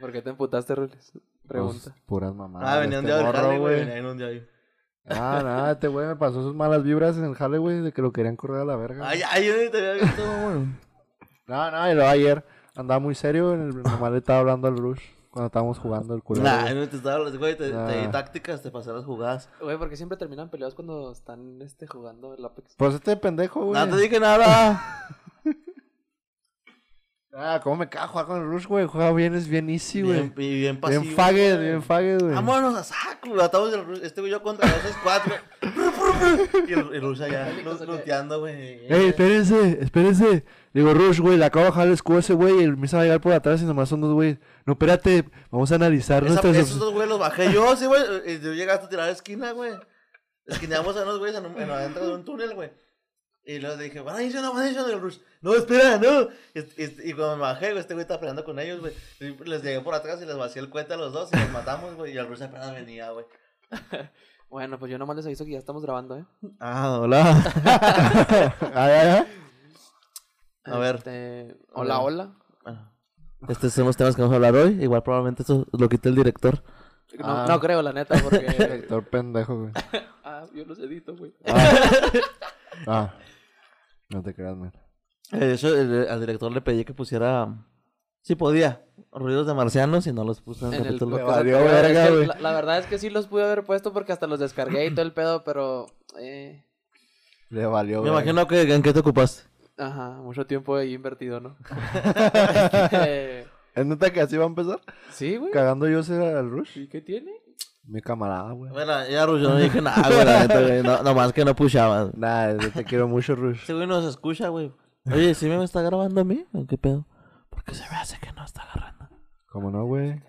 ¿Por qué te emputaste, Rules? Pregunta. Pues, puras mamadas. Ah, de venía un este día del güey. Venía en un día ahí. Ah, nada, este güey me pasó sus malas vibras en el jale, güey, de que lo querían correr a la verga. Ay, ay, yo ni te había visto, güey. No, no, y luego ayer andaba muy serio, en el, nomás le estaba hablando al Rush cuando estábamos jugando el culero. Nah, no te estaba, güey, te, te di Nah. tácticas, te pasé las jugadas. Güey, porque siempre terminan peleados cuando están este, jugando el Apex. Pues este pendejo, güey. No te dije nada. Ah, cómo me cago jugar con el Rush, güey. Juega bien, es bien easy, güey. bien, y bien pasivo. Bien fague, güey. bien fague, güey. Vámonos a saco, güey. Estamos el, este güey yo contra esos cuatro. y el, el Rush allá luteando, güey. Ey, espérense, espérense. Digo, Rush, güey, le acabo de bajar el escudo a ese güey y él empieza a llegar por atrás y nomás son dos güey. No, espérate, vamos a analizar Esa- nuestras esos dos güeyes los bajé yo, sí, güey. Y tú llegaste a tirar a esquina, güey. Esquineamos a unos güeyes en, en adentro de un túnel, güey. Y luego dije, van a ir no, van a ir el Rush. No, espera, no. Y, y- y cuando me bajé, güey, este güey está peleando con ellos, güey. Les llegué por atrás y les vacié el cuete a los dos y los matamos, güey. Y el Rush apenas venía, güey. Bueno, pues yo nomás les aviso que ya estamos grabando, ¿eh? Ah, hola. ay, ay, ay. A ver. Este, Hola, hola. Estos son los temas que vamos a hablar hoy. Igual probablemente esto lo quité el director. No, Ah. no creo, la neta, porque... Director pendejo, güey. ah, yo los edito, güey. Ah. No te creas, man. Eh, De hecho, el- al director le pedí que pusiera, si podía, ruidos de marcianos y no los puso en, En el capítulo. Le podcast valió anterior. Es verga, que güey. La, la verdad es que sí los pude haber puesto porque hasta los descargué y todo el pedo, pero... Eh, Le valió, Me verga. imagino que en qué te ocupaste. ajá, mucho tiempo ahí invertido, ¿no? ¿Es neta que así va a empezar? sí, güey. Cagando yo ser al Rush. ¿Y qué tiene? Mi camarada, güey. Bueno, ya Rush, yo no dije nada, güey, la neta, güey. No, nomás que no pushaba. Nah, yo te quiero mucho, Rush. Ese güey nos escucha, güey. Oye, ¿sí me está grabando a mí? ¿O qué pedo? Porque se me hace que no está agarrando. ¿Cómo no, güey?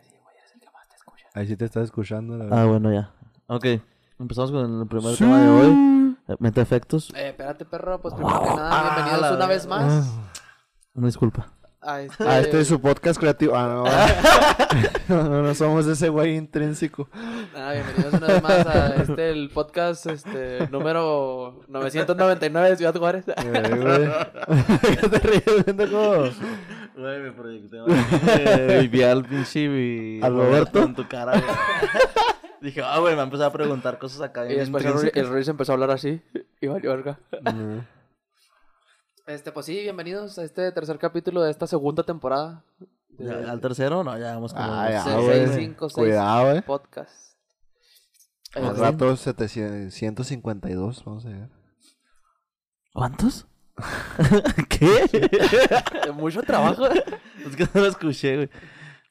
Ahí sí te estás escuchando, la verdad. Ah, bueno, ya. Ok, empezamos con el primer tema de hoy. Eh, Mete efectos. Eh, espérate, perro, pues primero que nada, bienvenidos la una vez más Una disculpa. A este... Ah, este es su podcast creativo. Ah, no. no, no, no somos ese güey intrínseco. Ah, bienvenidos una vez más a este, el podcast, este, número 999 de Ciudad Juárez. Eh, güey. ¿Qué te ríes? Güey, me proyecté. Eh, y vi al pinche mi- ¿Al Roberto? en tu cara, güey. Dije, ah, güey, me va a preguntar cosas acá. Y después el, el Ruiz empezó a hablar así y valió verga. Mm. Este, pues sí, bienvenidos a este tercer capítulo de esta segunda temporada. de- Ya, ¿Al tercero? No, ya vamos con Ah, ya, seis, güey. seis, cinco, seis. Cuidado, eh. podcast. Al Este, rato 700 152, vamos a ver. ¿Cuántos? ¿Qué? Mucho trabajo. es que no lo escuché, güey.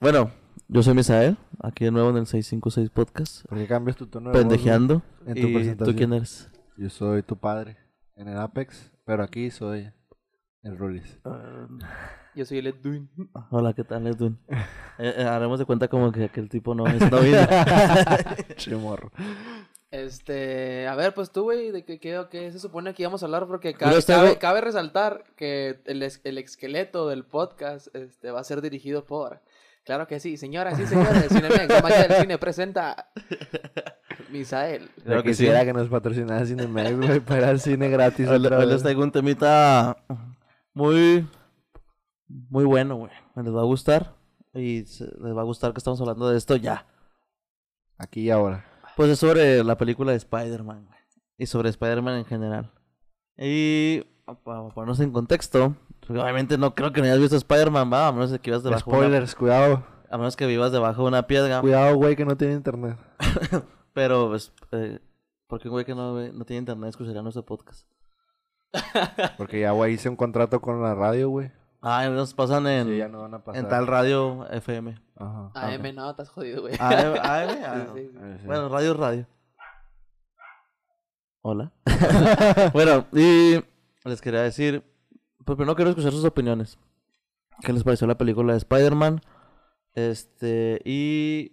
Bueno, yo soy Misael, aquí de nuevo en el 656 Podcast, ¿Por qué cambias tu tono de voz, pendejeando. en tu ¿Y presentación. tú quién eres? Yo soy tu padre en el Apex, pero aquí soy el Rulis. Yo soy el Edwin. Hola, ¿qué tal, Edwin? Eh, eh, haremos de cuenta como que aquel tipo no es. Chimorro. Este, a ver, pues tú, güey, ¿de qué, qué, qué se supone que íbamos a hablar? Porque cabe, cabe, cabe resaltar que el, es- el esqueleto del podcast este, va a ser dirigido por... Claro que sí, señoras y señores, Cinemex, la magia del cine presenta Misael. Claro que sí. quisiera que nos patrocinara Cinemex, güey, para al cine gratis Hoy, otra hoy vez. les traigo un temita muy, muy bueno, güey. Les va a gustar. Y se- les va a gustar que estamos hablando de esto ya. Aquí y ahora. Pues es sobre la película de Spider-Man, güey. Y sobre Spider-Man en general. Y para ponernos en contexto, porque obviamente no creo que no hayas visto Spider-Man, va, a menos que vivas debajo de una, Spoilers, cuidado. a menos que vivas debajo de una piedra. Cuidado, güey, que no tiene internet. Pero, pues, eh, porque un güey que no, no tiene internet escucharía nuestro podcast. Porque ya, güey, hice un contrato con la radio, güey. Ah, nos pasan en, Sí, ya no van a pasar. en tal radio FM. Ajá. AM, no, estás jodido, güey. AM, AM, ah, Sí, sí. Sí. Bueno, radio es radio. Hola. bueno, y les quería decir, pues primero quiero escuchar sus opiniones. ¿Qué les pareció la película de Spider-Man? Este, y...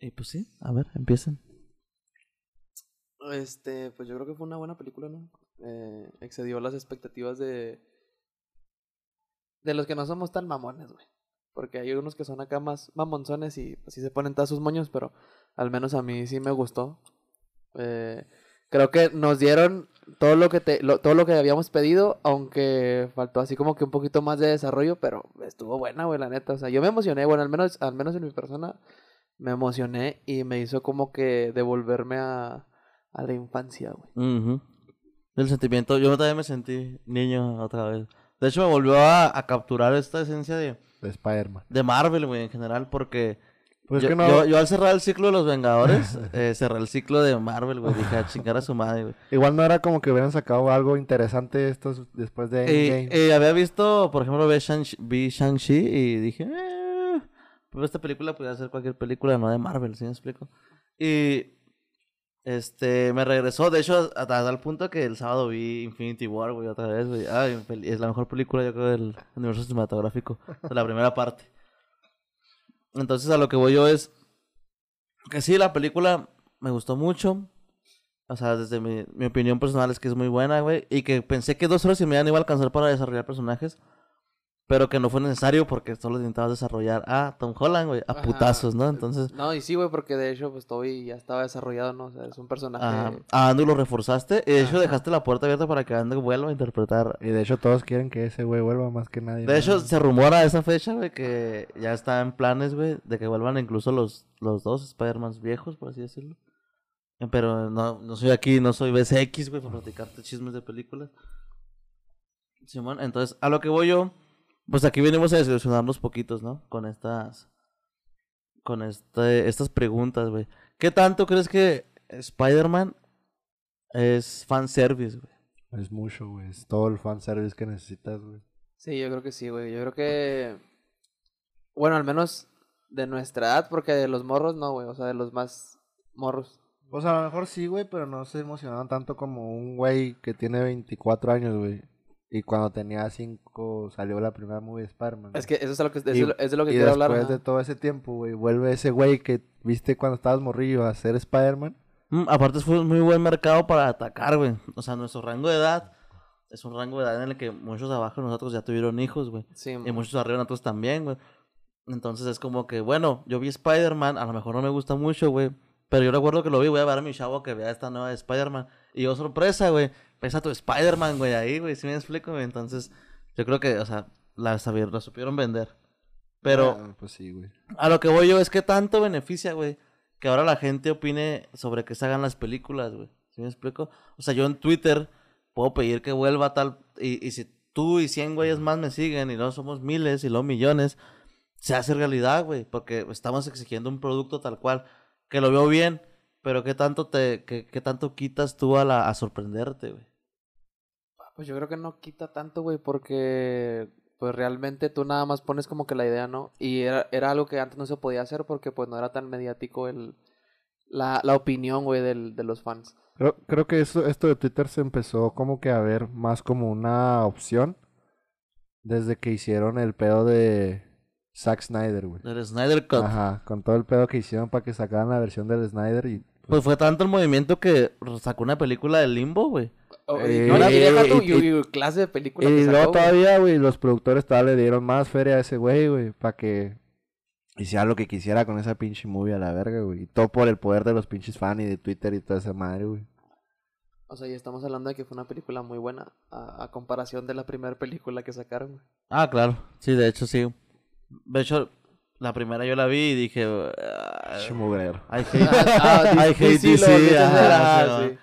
Y pues sí, a ver, empiecen. Este, pues yo creo que fue una buena película, ¿no? Eh, excedió las expectativas de... De los que no somos tan mamones, güey. Porque hay unos que son acá más mamonzones y así se ponen todos sus moños, pero al menos a mí sí me gustó. Eh, creo que nos dieron todo lo que te, todo lo que habíamos pedido, aunque faltó así como que un poquito más de desarrollo, pero estuvo buena, güey, la neta. O sea, yo me emocioné, bueno, al menos, al menos en mi persona, me emocioné y me hizo como que devolverme a, a la infancia, güey. El sentimiento, yo también me sentí niño otra vez. De hecho, me volvió a, a capturar esta esencia de, De Spider-Man. de Marvel, güey, en general, porque Pues yo, que no. yo, yo al cerrar el ciclo de los Vengadores, eh, cerré el ciclo de Marvel, güey, dije a chingar a su madre, güey. Igual no era como que hubieran sacado algo interesante estos después de Y, Endgame. y había visto, por ejemplo, vi Shang- Shang-Chi y dije, eh, pues esta película podría ser cualquier película, no de Marvel, ¿sí me explico? Y este, me regresó, de hecho, hasta tal punto que el sábado vi Infinity War, güey, otra vez, güey. Es la mejor película, yo creo, del universo cinematográfico, de la primera parte. Entonces, a lo que voy yo es que sí, la película me gustó mucho. O sea, desde mi, mi opinión personal es que es muy buena, güey. Y que pensé que dos horas y media no iba a alcanzar para desarrollar personajes. Pero que no fue necesario porque solo intentaba desarrollar a Tom Holland, güey. A Ajá. putazos, ¿no? Entonces, No, y sí, güey, porque de hecho, pues Toby ya estaba desarrollado, ¿no? O sea, es un personaje... a, a Andrew lo reforzaste. Y de hecho, Ajá. dejaste la puerta abierta para que Andrew vuelva a interpretar. Y de hecho todos quieren que ese güey vuelva más que nadie. De ¿no? hecho, se rumora esa fecha, güey, que ya está en planes, güey, de que vuelvan incluso los, los dos Spider-Mans viejos, por así decirlo. Eh, Pero no, no soy aquí, no soy BCX, güey, para platicarte chismes de películas. Simón, entonces, a lo que voy yo, pues aquí venimos a desilusionarnos poquitos, ¿no? Con estas, con este, estas preguntas, güey. ¿Qué tanto crees que Spider-Man es fanservice, güey? Es mucho, güey. Es todo el fanservice que necesitas, güey. Sí, yo creo que sí, güey. Yo creo que... Bueno, al menos de nuestra edad, porque de los morros no, güey. O sea, de los más morros. Pues a lo mejor sí, güey, pero no se emocionaron tanto como un güey que tiene 24 años, güey. Y cuando tenía 5 salió la primera movie de Spider-Man. Es que eso es, lo que, es Y- de lo- es de lo que y quiero después hablar. de ajá. todo ese tiempo, güey, vuelve ese güey que viste cuando estabas morrillo a ser Spider-Man. Mm, aparte fue un muy buen mercado para atacar, güey. O sea, nuestro rango de edad es un rango de edad en el que muchos de abajo de nosotros ya tuvieron hijos, güey. Sí, Y muchos arriba de nosotros también, güey. Entonces es como que, bueno, yo vi Spider-Man, a lo mejor no me gusta mucho, güey. Pero yo recuerdo que lo vi, voy a ver a mi chavo que vea esta nueva de Spider-Man. Y yo, sorpresa, güey. Pesa tu Spider-Man, güey, ahí, güey. ¿Sí me explico, güey? Entonces, yo creo que, o sea, la, sabi- la supieron vender. Pero Ah, pues sí, güey. a lo que voy yo es que tanto beneficia, güey, que ahora la gente opine sobre que se hagan las películas, güey. ¿Sí me explico? O sea, yo en Twitter puedo pedir que vuelva tal, y, y si tú y 100 güeyes más me siguen, y no somos miles y luego millones, se hace realidad, güey, porque estamos exigiendo un producto tal cual, que lo veo bien, pero qué tanto te, qué, qué tanto quitas tú a la, a sorprenderte, güey. Pues yo creo que no quita tanto, güey, porque pues realmente tú nada más pones como que la idea, ¿no? Y era, era algo que antes no se podía hacer porque pues no era tan mediático el la, la opinión, güey, del, de los fans. Creo, creo que eso, esto de Twitter se empezó como que a ver más como una opción desde que hicieron el pedo de Zack Snyder, güey. El Snyder Cut. Ajá, con todo el pedo que hicieron para que sacaran la versión del Snyder y... Pues fue tanto el movimiento que sacó una película de Limbo, güey. Oh, Eh, no, y deja y- y- clase de película Y luego güey. todavía, güey, los productores todavía le dieron más feria a ese güey, güey, para que hiciera lo que quisiera con esa pinche movie a la verga, güey. Y todo por el poder de los pinches fans y de Twitter y toda esa madre, güey. O sea, y estamos hablando de que fue una película muy buena a, a comparación de la primera película que sacaron, güey. Ah, claro. Sí, de hecho, sí. De hecho, la primera yo la vi y dije... ah, mugrero. I hate, Ah, lo DC.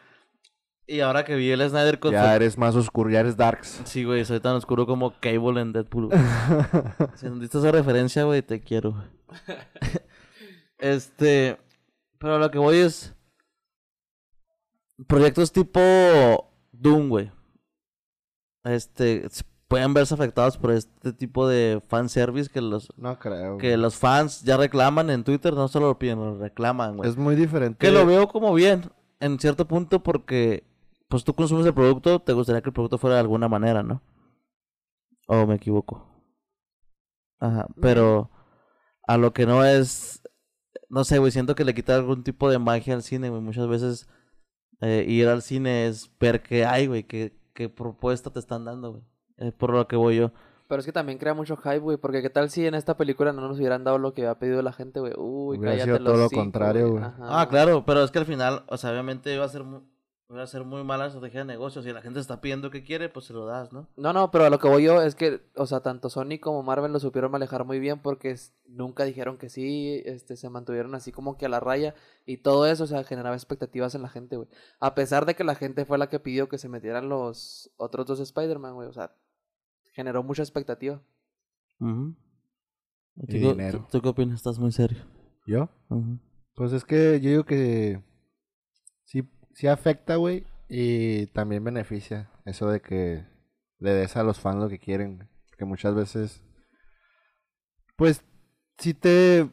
Y ahora que vi el Snyder Cut... Ya eres más oscuro, ya eres darks. Sí, güey, soy tan oscuro como Cable en Deadpool. si entendiste esa referencia, güey, te quiero. güey. este... Pero lo que voy es... Proyectos tipo Doom, güey. Este... Pueden verse afectados por este tipo de fanservice que los No creo. que los fans ya reclaman en Twitter, no solo lo piden, lo reclaman, güey. Es muy diferente. Que lo veo como bien, en cierto punto, porque pues tú consumes el producto, te gustaría que el producto fuera de alguna manera, ¿no? O me equivoco. Ajá, pero a lo que no es, no sé, güey, siento que le quita algún tipo de magia al cine, güey. Muchas veces eh, ir al cine es ver qué hay, güey, qué, qué propuesta te están dando, güey. Es por lo que voy yo. Pero es que también crea mucho hype, güey, porque qué tal si en esta película no nos hubieran dado lo que había pedido la gente, güey. Uy, Hubiera cállate sido todo lo contrario, güey. Ah, claro, pero es que al final, o sea, obviamente iba a ser mu- Va a ser muy mala estrategia de negocio. Si la gente está pidiendo que quiere, pues se lo das, ¿no? No, no, pero a lo que voy yo es que, o sea, tanto Sony como Marvel lo supieron manejar muy bien porque nunca dijeron que sí, este, se mantuvieron así como que a la raya y todo eso, o sea, generaba expectativas en la gente, güey. A pesar de que la gente fue la que pidió que se metieran los otros dos Spider-Man, güey, o sea, generó mucha expectativa. Y ¿Tú, qué- dinero. tú- tú qué opinas? Estás muy serio. ¿Yo? Pues es que yo digo que sí, sí afecta, güey, y también beneficia eso de que le des a los fans lo que quieren, güey. Porque muchas veces, pues, si te,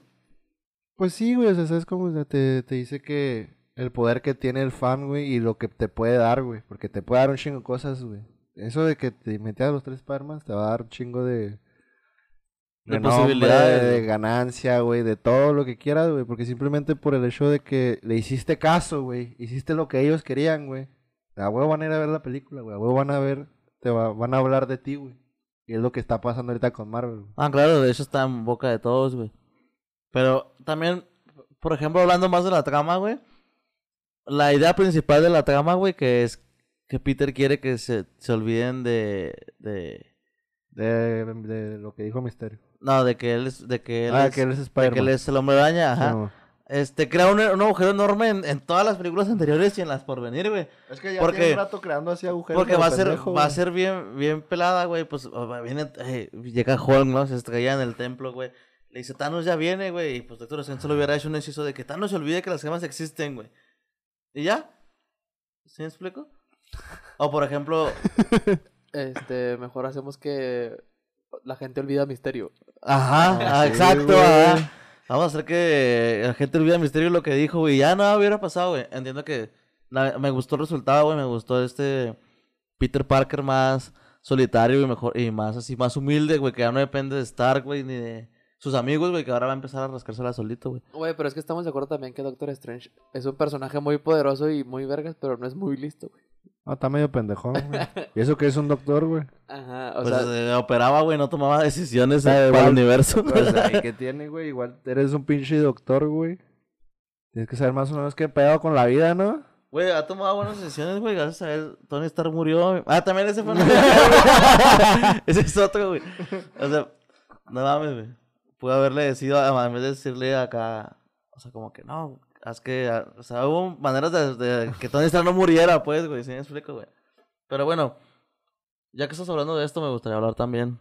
pues sí, güey, o sea, sabes cómo te, te dice que el poder que tiene el fan, güey, y lo que te puede dar, güey, porque te puede dar un chingo de cosas, güey. Eso de que te metas a los tres Spider-Man te va a dar un chingo de... De renombre, posibilidades, de ganancia, güey, de todo lo que quieras, güey, porque simplemente por el hecho de que le hiciste caso, güey, hiciste lo que ellos querían, güey. A huevo van a ir a ver la película, güey, a huevo van a ver, te va- van a hablar de ti, güey. Y es lo que está pasando ahorita con Marvel, güey. Ah, claro, de hecho está en boca de todos, güey. Pero también, por ejemplo, hablando más de la trama, güey. La idea principal de la trama, güey, que es que Peter quiere que se, se olviden de, de... De, de lo que dijo Misterio. No, de que él es... De que él ah, es, que él es de Spider-Man. que él es el hombre araña, ajá. Este, crea un, un agujero enorme en, en todas las películas anteriores y en las por venir, güey. Es que ya Porque- tiene un rato creando así agujeros. Porque va a ser, pendejo, va a ser bien, bien pelada, güey. Pues viene, eh, llega Hulk, ¿no? Se estrella en el templo, güey. Le dice, Thanos ya viene, güey. Y pues Doctor Strange solo hubiera hecho un hechizo de que Thanos se olvide que las gemas existen, güey. ¿Y ya? ¿Sí me explico? O por ejemplo, Este, mejor hacemos que la gente olvida Misterio. ajá, Ah, ah, sí, exacto, ajá. Vamos a hacer que la gente olvide misterio lo que dijo, güey. Ya no hubiera pasado, güey. Entiendo que me gustó el resultado, güey. Me gustó este Peter Parker más solitario y mejor y más así, más humilde, güey. Que ya no depende de Stark, güey, ni de sus amigos, güey. Que ahora va a empezar a rascársela solito, güey. Güey, pero es que estamos de acuerdo también que Doctor Strange es un personaje muy poderoso y muy vergas, pero no es muy listo, güey. No, está medio pendejón, güey. y eso que es un doctor, güey. Ajá, o Pues sea, eh, operaba, güey, no tomaba decisiones eh, para el universo. Pues ahí que tiene, güey. Igual eres un pinche doctor, güey. Tienes que saber más o menos qué pedo con la vida, ¿no? Güey, ha tomado buenas decisiones, güey. Gracias a él, Tony Stark murió. Ah, también ese fue. ese es otro, güey. O sea, no mames, güey. Pude haberle decidido, a- en vez de decirle acá, o sea, como que no, haz que, ah, o sea, hubo maneras de, de que Tony Stark no muriera, pues, güey. ¿Sí me explico, güey? Pero bueno, ya que estás hablando de esto, me gustaría hablar también,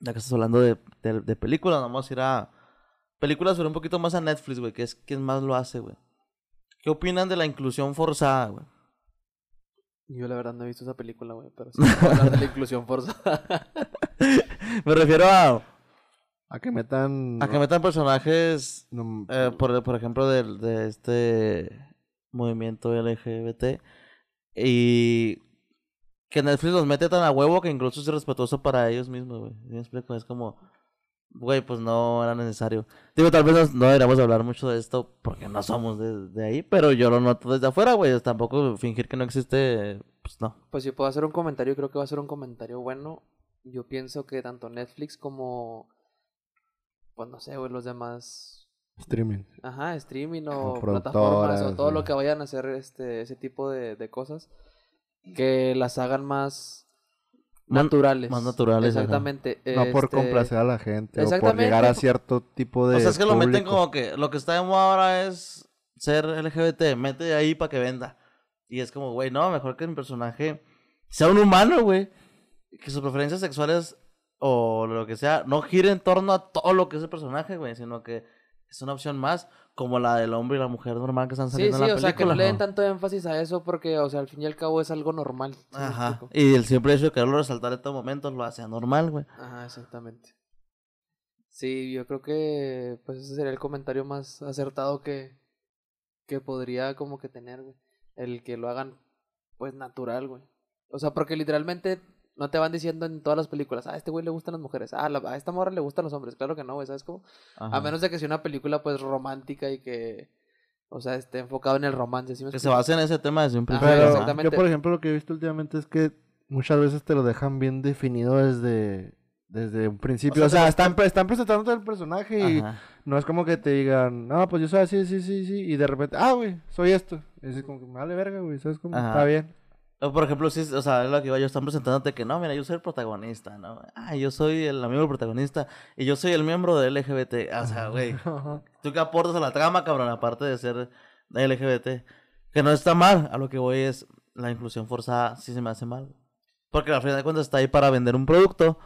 ya que estás hablando de, de, de películas, vamos a ir a películas, pero un poquito más a Netflix, güey, que es quien más lo hace, güey. ¿Qué opinan de la inclusión forzada, güey? yo la verdad no he visto esa película, güey, pero sí hablar de la inclusión forzada. Me refiero a, A que metan. a que metan personajes, no- eh, por, por ejemplo, del- de, este movimiento LGBT y que Netflix los mete tan a huevo que incluso es irrespetuoso para ellos mismos, güey. ¿Sí me explico? Es como, güey, pues no era necesario. Digo, tal vez no, no deberíamos hablar mucho de esto porque no somos de, de ahí, pero yo lo noto desde afuera, güey. Tampoco fingir que no existe, pues no. Pues si puedo hacer un comentario, creo que va a ser un comentario bueno. Yo pienso que tanto Netflix como, pues no sé, güey, los demás, Streaming. ajá, streaming o plataformas o todo lo sí. que vayan a hacer este, ese tipo de, de cosas, que las hagan más Más- naturales. más naturales, ajá. Exactamente. No por este, complacer a la gente o por llegar a cierto tipo de. O sea, es que lo meten público. como que lo que está de moda ahora es ser LGBT, mete ahí para que venda. Y es como, güey, no, mejor que mi personaje sea un humano, güey. Que sus preferencias sexuales o lo que sea no gire en torno a todo lo que es el personaje, güey, sino que es una opción más, como la del hombre y la mujer normal que están Sí, saliendo sí, en la o sea, que película. no le den tanto énfasis a eso porque, o sea, al fin y al cabo es algo normal. ¿sí Ajá. Y el simple hecho de quererlo resaltar en todo momento lo hace anormal, güey. Ajá, exactamente. Sí, yo creo que pues ese sería el comentario más acertado que, que podría como que tener, güey. El que lo hagan pues natural, güey. O sea, porque literalmente no te van diciendo en todas las películas, ah, a este güey le gustan las mujeres, ah, la- a esta morra le gustan los hombres. Claro que no, güey, ¿sabes cómo? Ajá. A menos de que sea una película pues romántica y que, o sea, esté enfocado en el romance, ¿sí me Que se base en ese tema desde un principio. Yo, por ejemplo, lo que he visto últimamente es que muchas veces te lo dejan bien definido desde, desde un principio. O O sea, están, están presentando el personaje y Ajá. no es como que te digan, no, pues yo soy así, sí, sí, sí, y de repente, ah, güey, soy esto. Y es como que me vale verga, güey, ¿sabes cómo? Ajá. Está bien. Por ejemplo, si, o sea, es lo que iba yo, están presentándote que no, mira, yo soy el protagonista, ¿no? Ah, yo soy el amigo del protagonista y yo soy el miembro del LGBT. O sea, güey. ¿tú qué aportas a la trama, cabrón? Aparte de ser LGBT. Que no está mal, a lo que voy es la inclusión forzada, sí se me hace mal. Porque al final de cuentas está ahí para vender un producto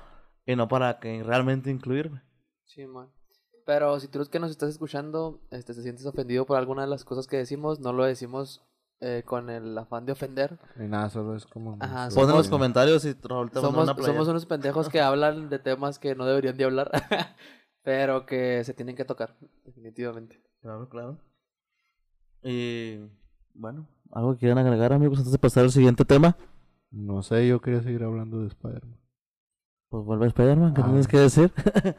y no para que realmente incluirme. Sí, man. Pero si tú que nos estás escuchando, este, te sientes ofendido por alguna de las cosas que decimos, no lo decimos eh, con el afán de ofender. Y nada, solo es como... Ajá, Pon en los comentarios y Raúl te Somos, una somos unos pendejos que hablan de temas que no deberían de hablar, pero que se tienen que tocar, definitivamente. Claro, claro. Y bueno, algo que quieran agregar, amigos, antes de pasar al siguiente tema. No sé, yo quería seguir hablando de Spider-Man. Pues vuelve Spider-Man, ¿qué Ah. tienes que decir?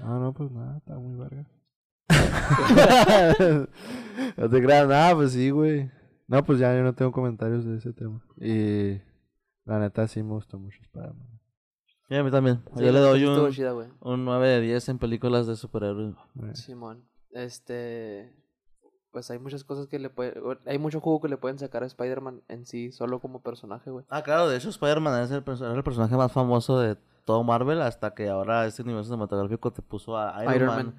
Ah, no, pues nada, está muy verga. no te creas, nada, pues sí, güey. No, pues ya yo no tengo comentarios de ese tema. Y la neta sí me gustó mucho Spider-Man. Sí, a mí también. Sí, Yo le doy un, chida, un 9 de 10 en películas de superhéroes. Simón. Este. Pues hay muchas cosas que le puede. Hay mucho jugo que le pueden sacar a Spider-Man en sí, solo como personaje, güey. Ah, claro, de hecho Spider-Man es el, era el personaje más famoso de todo Marvel hasta que ahora este universo cinematográfico te puso a Iron, Iron Man,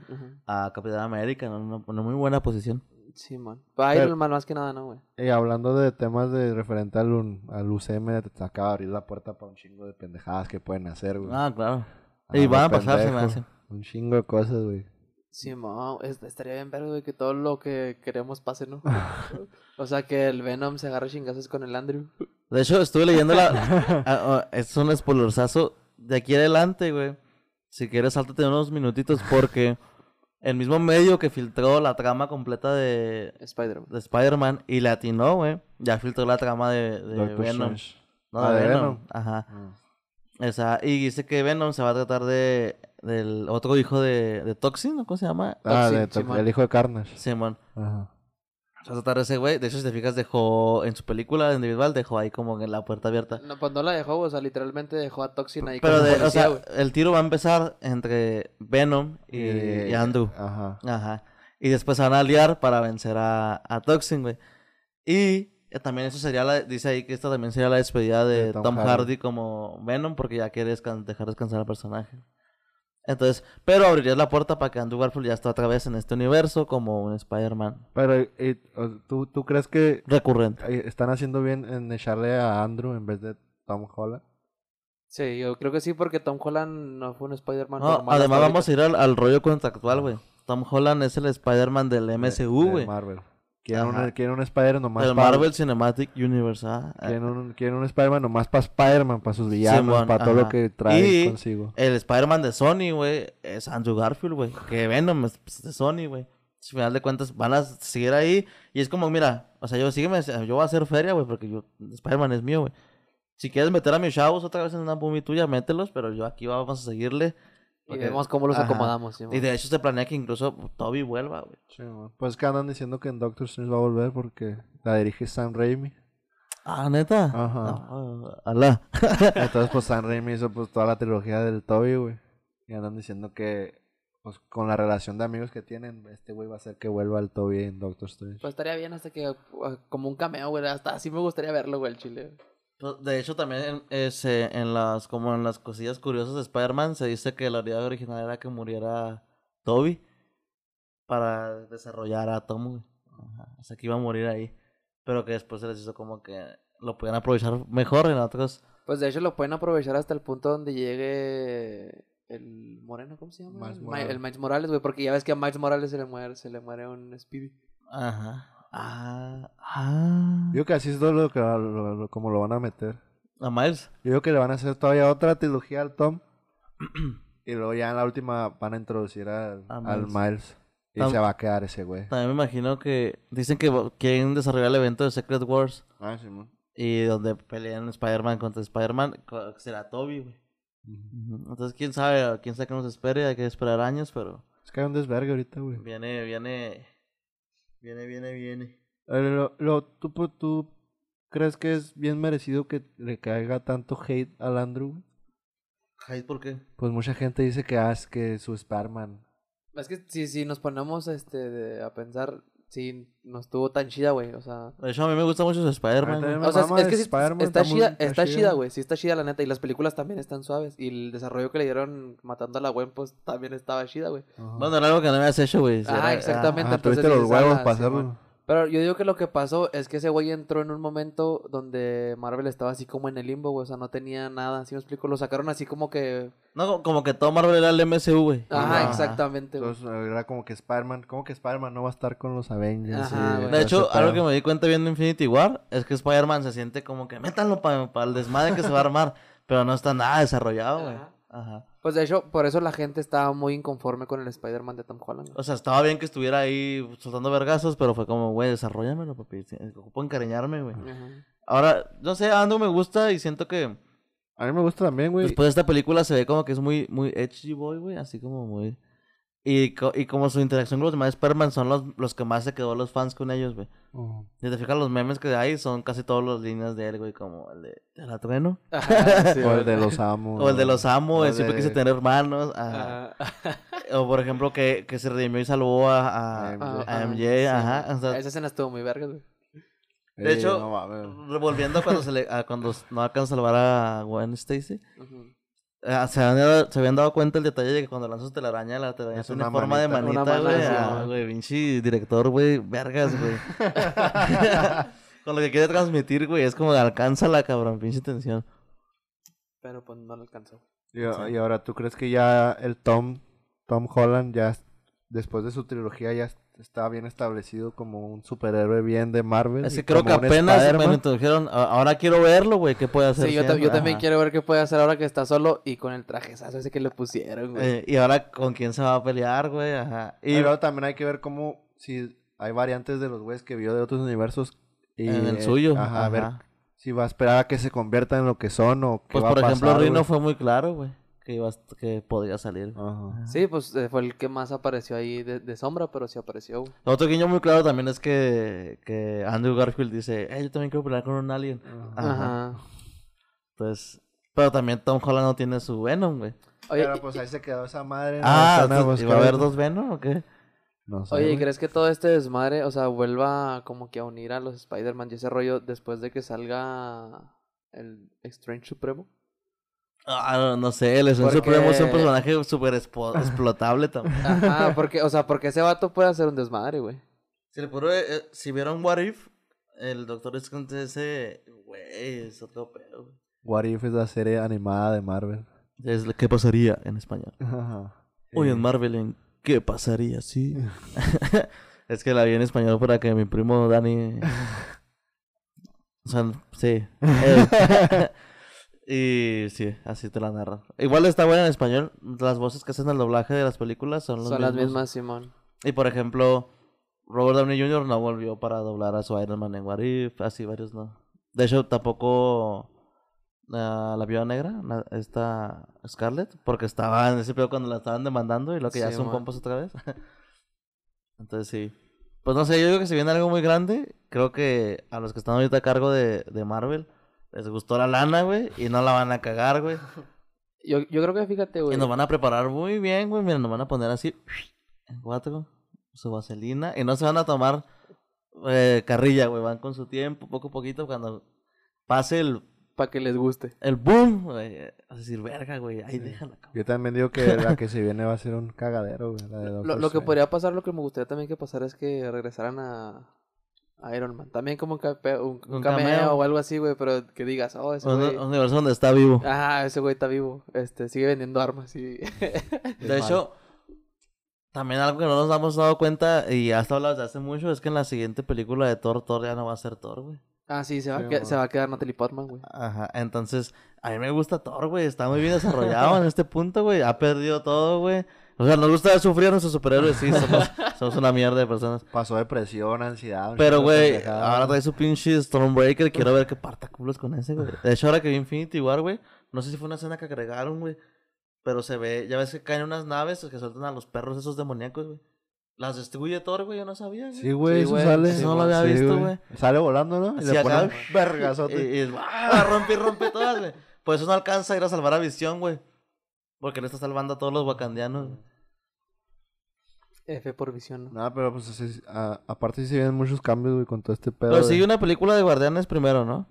a Capitán América en una, una muy buena posición. Simón. Pero Pero- Iron Man más que nada, ¿no, güey? Y hablando de temas de referente al, un- al UCM, te acaba de abrir la puerta para un chingo de pendejadas que pueden hacer, güey. Ah, claro. Ah, y van a pasar, se me pendejo. hace. Un chingo de cosas, güey. Simón. es- estaría bien ver, güey, que todo lo que queremos pase, ¿no? o sea, que el Venom se agarre chingazos con el Andrew. De hecho, estuve leyendo la... ah, ah, es un spoilersazo de aquí adelante, güey. Si quieres, sáltate unos minutitos porque el mismo medio que filtró la trama completa de, Spider-Man. de Spider-Man y le atinó, güey, ya filtró la trama de, de Venom. Strange. No, Ah, de Venom. Venom. Ajá. Esa, y dice que Venom se va a tratar de del otro hijo de, de Toxin, ¿no? ¿cómo se llama? Ah, Toxin, de to- Simón. el hijo de Carnage. Simón. Ajá. Se va a tratar de ese güey. De hecho, si te fijas, dejó en su película individual, dejó ahí como en la puerta abierta. No, pues no la dejó, o sea, literalmente dejó a Toxin ahí Pero como de, o policía, sea, güey. el tiro va a empezar entre Venom y, y Andrew. Ajá. Ajá. Y después se van a aliar para vencer a, a Toxin, güey. Y eh, también eso sería la, dice ahí que esta también sería la despedida de, De Tom, Tom Hardy. Hardy. como Venom porque ya quiere dejar descansar al personaje. Entonces, pero abrirías la puerta para que Andrew Garfield ya esté otra vez en este universo como un Spider-Man Pero, ¿tú, ¿tú crees que recurrente. están haciendo bien en echarle a Andrew en vez de Tom Holland? Sí, yo creo que sí, porque Tom Holland no fue un Spider-Man No, normal además vamos a ir al, al rollo contractual, güey. Tom Holland es el Spider-Man del De- MCU, de güey. Marvel. Quieren, un, quieren un Spider nomás El para... Marvel Cinematic Universe, ah. Quieren un, quieren un Spider-Man nomás para Spider-Man, para sus villanos, para todo lo que trae Y- consigo. El Spider-Man de Sony, güey, es Andrew Garfield, güey. Que Venom es de Sony, güey. Al final de cuentas van a seguir ahí. Y es como, mira, o sea, yo sígueme, yo voy a hacer feria, güey, porque yo, Spider-Man es mío, güey. Si quieres meter a mis chavos otra vez en una boomie tuya, mételos, pero yo aquí vamos a seguirle. Y vemos cómo los Ajá. acomodamos. sí, Y de hecho se planea que incluso Toby vuelva, güey. Sí, man. pues que andan diciendo que en Doctor Strange va a volver porque la dirige Sam Raimi. Ah, neta. Ajá. Ah, alá. Entonces, pues Sam Raimi hizo pues toda la trilogía del Toby, güey. Y andan diciendo que, pues con la relación de amigos que tienen, este güey va a hacer que vuelva el Toby en Doctor Strange. Pues estaría bien hasta que, uh, como un cameo, güey, hasta así me gustaría verlo, güey, el chile. Pues, De hecho, también en, ese, en las, como en las cosillas curiosas de Spider-Man, se dice que la idea original era que muriera Toby para desarrollar a Tom. Ajá, O sea, que iba a morir ahí. Pero que después se les hizo como que lo podían aprovechar mejor en otros. Pues de hecho lo pueden aprovechar hasta el punto donde llegue el moreno, ¿cómo se llama? Miles. El Miles Morales, güey, porque ya ves que a Miles Morales se le muere, se le muere un Speedy. Ajá. Ah. Ah. Yo que así es todo lo que lo- lo- como lo van a meter. A Miles. Yo creo que le van a hacer todavía otra trilogía al Tom. y luego ya en la última van a introducir al, A al Miles. Miles. Y Tam- se va a quedar ese güey. También me imagino que dicen que quieren desarrollar el evento de Secret Wars. Ah, sí, man. Y donde pelean Spider-Man contra Spider-Man, será Toby, güey. Entonces, quién sabe, quién sabe que nos espere, hay que esperar años, pero Es que hay un desvergue ahorita, güey. viene, viene, viene, viene, viene. Lo, lo- ¿tú, pu- ¿Tú crees que es bien merecido que le caiga tanto hate al Andrew? Ay, ¿por qué? Pues mucha gente dice que, ah, es que su Spider-Man. Es que si, si nos ponemos este, de- a pensar, sí, no estuvo tan chida, güey. O sea, De hecho, a mí me gusta mucho su Spider-Man. O sea, es que sí, está, chida, está chida. güey. Sí está chida, la neta. Y las películas también están suaves. Y el desarrollo que le dieron matando a la Gwen, pues también estaba chida, güey. Bueno, era algo que no me has hecho, güey. Ah, exactamente. Tuviste los dices, huevos "Ala, para Simón". hacerlo. Pero yo digo que lo que pasó es que ese güey entró en un momento donde Marvel estaba así como en el limbo, güey. O sea, no tenía nada. ¿Sí me explico? Lo sacaron así como que. No, como- que todo Marvel era el MCU, güey. Ajá, Ajá. exactamente, güey. Entonces era como que Spider-Man, como que Spider-Man no va a estar con los Avengers. Ajá, y güey. De hecho, algo que me di cuenta viendo Infinity War es que Spider-Man se siente como que métanlo para el desmadre que se va a armar, pero no está nada desarrollado, güey. Ajá. Ajá. Pues de hecho, por eso la gente estaba muy inconforme con el Spider-Man de Tom Holland. O sea, estaba bien que estuviera ahí soltando vergazos, pero fue como, güey, desarrollamelo, papi. Ocupo encariñarme, güey. Ahora, no sé, Ando me gusta y siento que A mí me gusta también, güey. después de esta película se ve como que es muy, muy edgy boy, güey, así como muy... Y, co- y como su interacción con los demás Spider-Man son los, los que más se quedó los fans con ellos, güey. Oh. Si te fijas, los memes que hay son casi todas las líneas de él, güey, como el de, ¿de la trueno? Ajá, sí, o el de los amos. O el de los amo, el siempre quise tener hermanos. ajá. Ajá. O por ejemplo, que, que se redimió y salvó a, a, A MJ. a MJ, sí, ajá. güey. o sea, Esa escena estuvo muy verga, güey. De Eh, hecho, no mames. volviendo a cuando, se le, a cuando no alcanza a salvar a Gwen Stacy, Ujú. Eh, se, habían dado, se habían dado cuenta el detalle de que cuando lanzas telaraña, la telaraña Es tiene una forma de manita. güey. ah, güey. pinche director, güey, vergas, güey. Con lo que quiere transmitir, güey, es como alcánzala, cabrón, pinche tensión. Pero pues no lo alcanzó. Y, y ahora, ¿tú crees que ya el Tom, Tom Holland, ya después de su trilogía, ya está bien establecido como un superhéroe bien de Marvel? Que creo que apenas me introdujeron. a- Ahora quiero verlo, güey. ¿Qué puede hacer? Sí, yo, también Ajá. quiero ver qué puede hacer ahora que está solo y con el trajezazo ese que le pusieron, güey. Eh, y ahora con quién se va a pelear, güey. Ajá. Y Pero también hay que ver cómo, si hay variantes de los güeyes que vio de otros universos. Y, en el eh, suyo. Ajá, Ajá. a ver si va a esperar a que se conviertan en lo que son o qué Pues va a por ejemplo, pasar, Rino güey. fue muy claro, güey. Que, iba a- que podría salir. Ajá. Sí, pues eh, fue el que más apareció ahí de, de sombra, pero sí apareció, güey. Otro guiño muy claro también es que, que Andrew Garfield dice, eh, yo también quiero pelear con un alien. Ajá. Ajá. Entonces, pero también Tom Holland no tiene su Venom, güey. Oye, Pero y- pues ahí se quedó esa madre. Ah, ¿no? Está entonces, en ¿y va a haber dos Venom o qué? No sé, Oye, ¿y güey. crees que todo este desmadre, o sea, vuelva como que a unir a los Spider-Man y ese rollo después de que salga el Strange Supremo? Ah, no, no sé, el Porque- Supremo es un personaje súper explotable también. Ajá, porque, o sea, porque ese vato puede hacer un desmadre, güey. Si, le puro, eh, si vieron What If, el Doctor Strange ese, güey, es otro pedo, güey. What If es la serie animada de Marvel. Es que pasaría en español. Ajá. Hoy en Marvel, ¿en qué pasaría? Sí. es que la vi en español para que mi primo Dani. O sea, sí. Y sí, así te la narro. Igual está buena en español. Las voces que hacen el doblaje de las películas son, los Son las mismas, Simón. Y por ejemplo, Robert Downey Jr. no volvió para doblar a su Iron Man en What If, así varios no. De hecho, tampoco ah, la Viuda Negra, esta Scarlett, porque estaba en ese pedo cuando la estaban demandando y lo que ya son man. compas otra vez. Entonces sí. Pues no sé, yo digo que si viene algo muy grande, creo que a los que están ahorita a cargo de, de Marvel les gustó la lana, güey, y no la van a cagar, güey. Yo, yo creo que fíjate, Y güey. nos van a preparar muy bien, güey. Miren, nos van a poner así en cuatro, su vaselina. Y no se van a tomar eh, carrilla, güey. Van con su tiempo, poco a poquito. Cuando pase el, Para que les guste. el boom, güey. Vas a decir, verga, güey. Ahí déjala, cabrón. Yo también digo que la que se viene va a ser un cagadero, güey. La de Lo, lo que podría pasar, lo que me gustaría también que pasara es que regresaran a Iron Man. También como un, cape- un, un Un cameo, cameo. o algo así, güey, pero que digas, oh, ese güey... un universo donde está vivo. Ajá, ese güey está vivo. Este, sigue vendiendo armas y... De hecho, también algo que no nos hemos dado cuenta y hasta hablado desde hace mucho es que en la siguiente película de Thor, Thor ya no va a ser Thor, güey. ah, sí, se va, Sí, a que- se va a quedar Natalie Portman, güey. Ajá, entonces, a mí me gusta Thor, güey, está muy bien desarrollado en este punto, güey, ha perdido todo, güey. O sea, nos gusta ver sufrir a nuestros superhéroes, sí, somos, somos una mierda de personas. Pasó depresión, ansiedad. Pero, güey, ahora trae su pinche Stormbreaker, quiero ver qué parta culos con ese, güey. De hecho, ahora que vi Infinity War, güey, no sé si fue una escena que agregaron, güey, pero se ve, ya ves que caen unas naves que sueltan a los perros esos demoníacos, güey. Las destruye Thor, güey, yo no sabía, güey. Sí, güey, Sí, eso güey, sale. no lo había visto, güey. Sale volando, ¿no? Y Así le ponen vergazote. Y, y ¡ah! rompe y rompe todas, güey. Por eso no alcanza a ir a salvar a Visión, güey. Porque le está salvando a todos los wakandianos. F por visión. ¿no? No, pero pues así- a- aparte sí se vienen muchos cambios, güey, con todo este pedo. Pero de- sigue una película de guardianes primero, ¿no?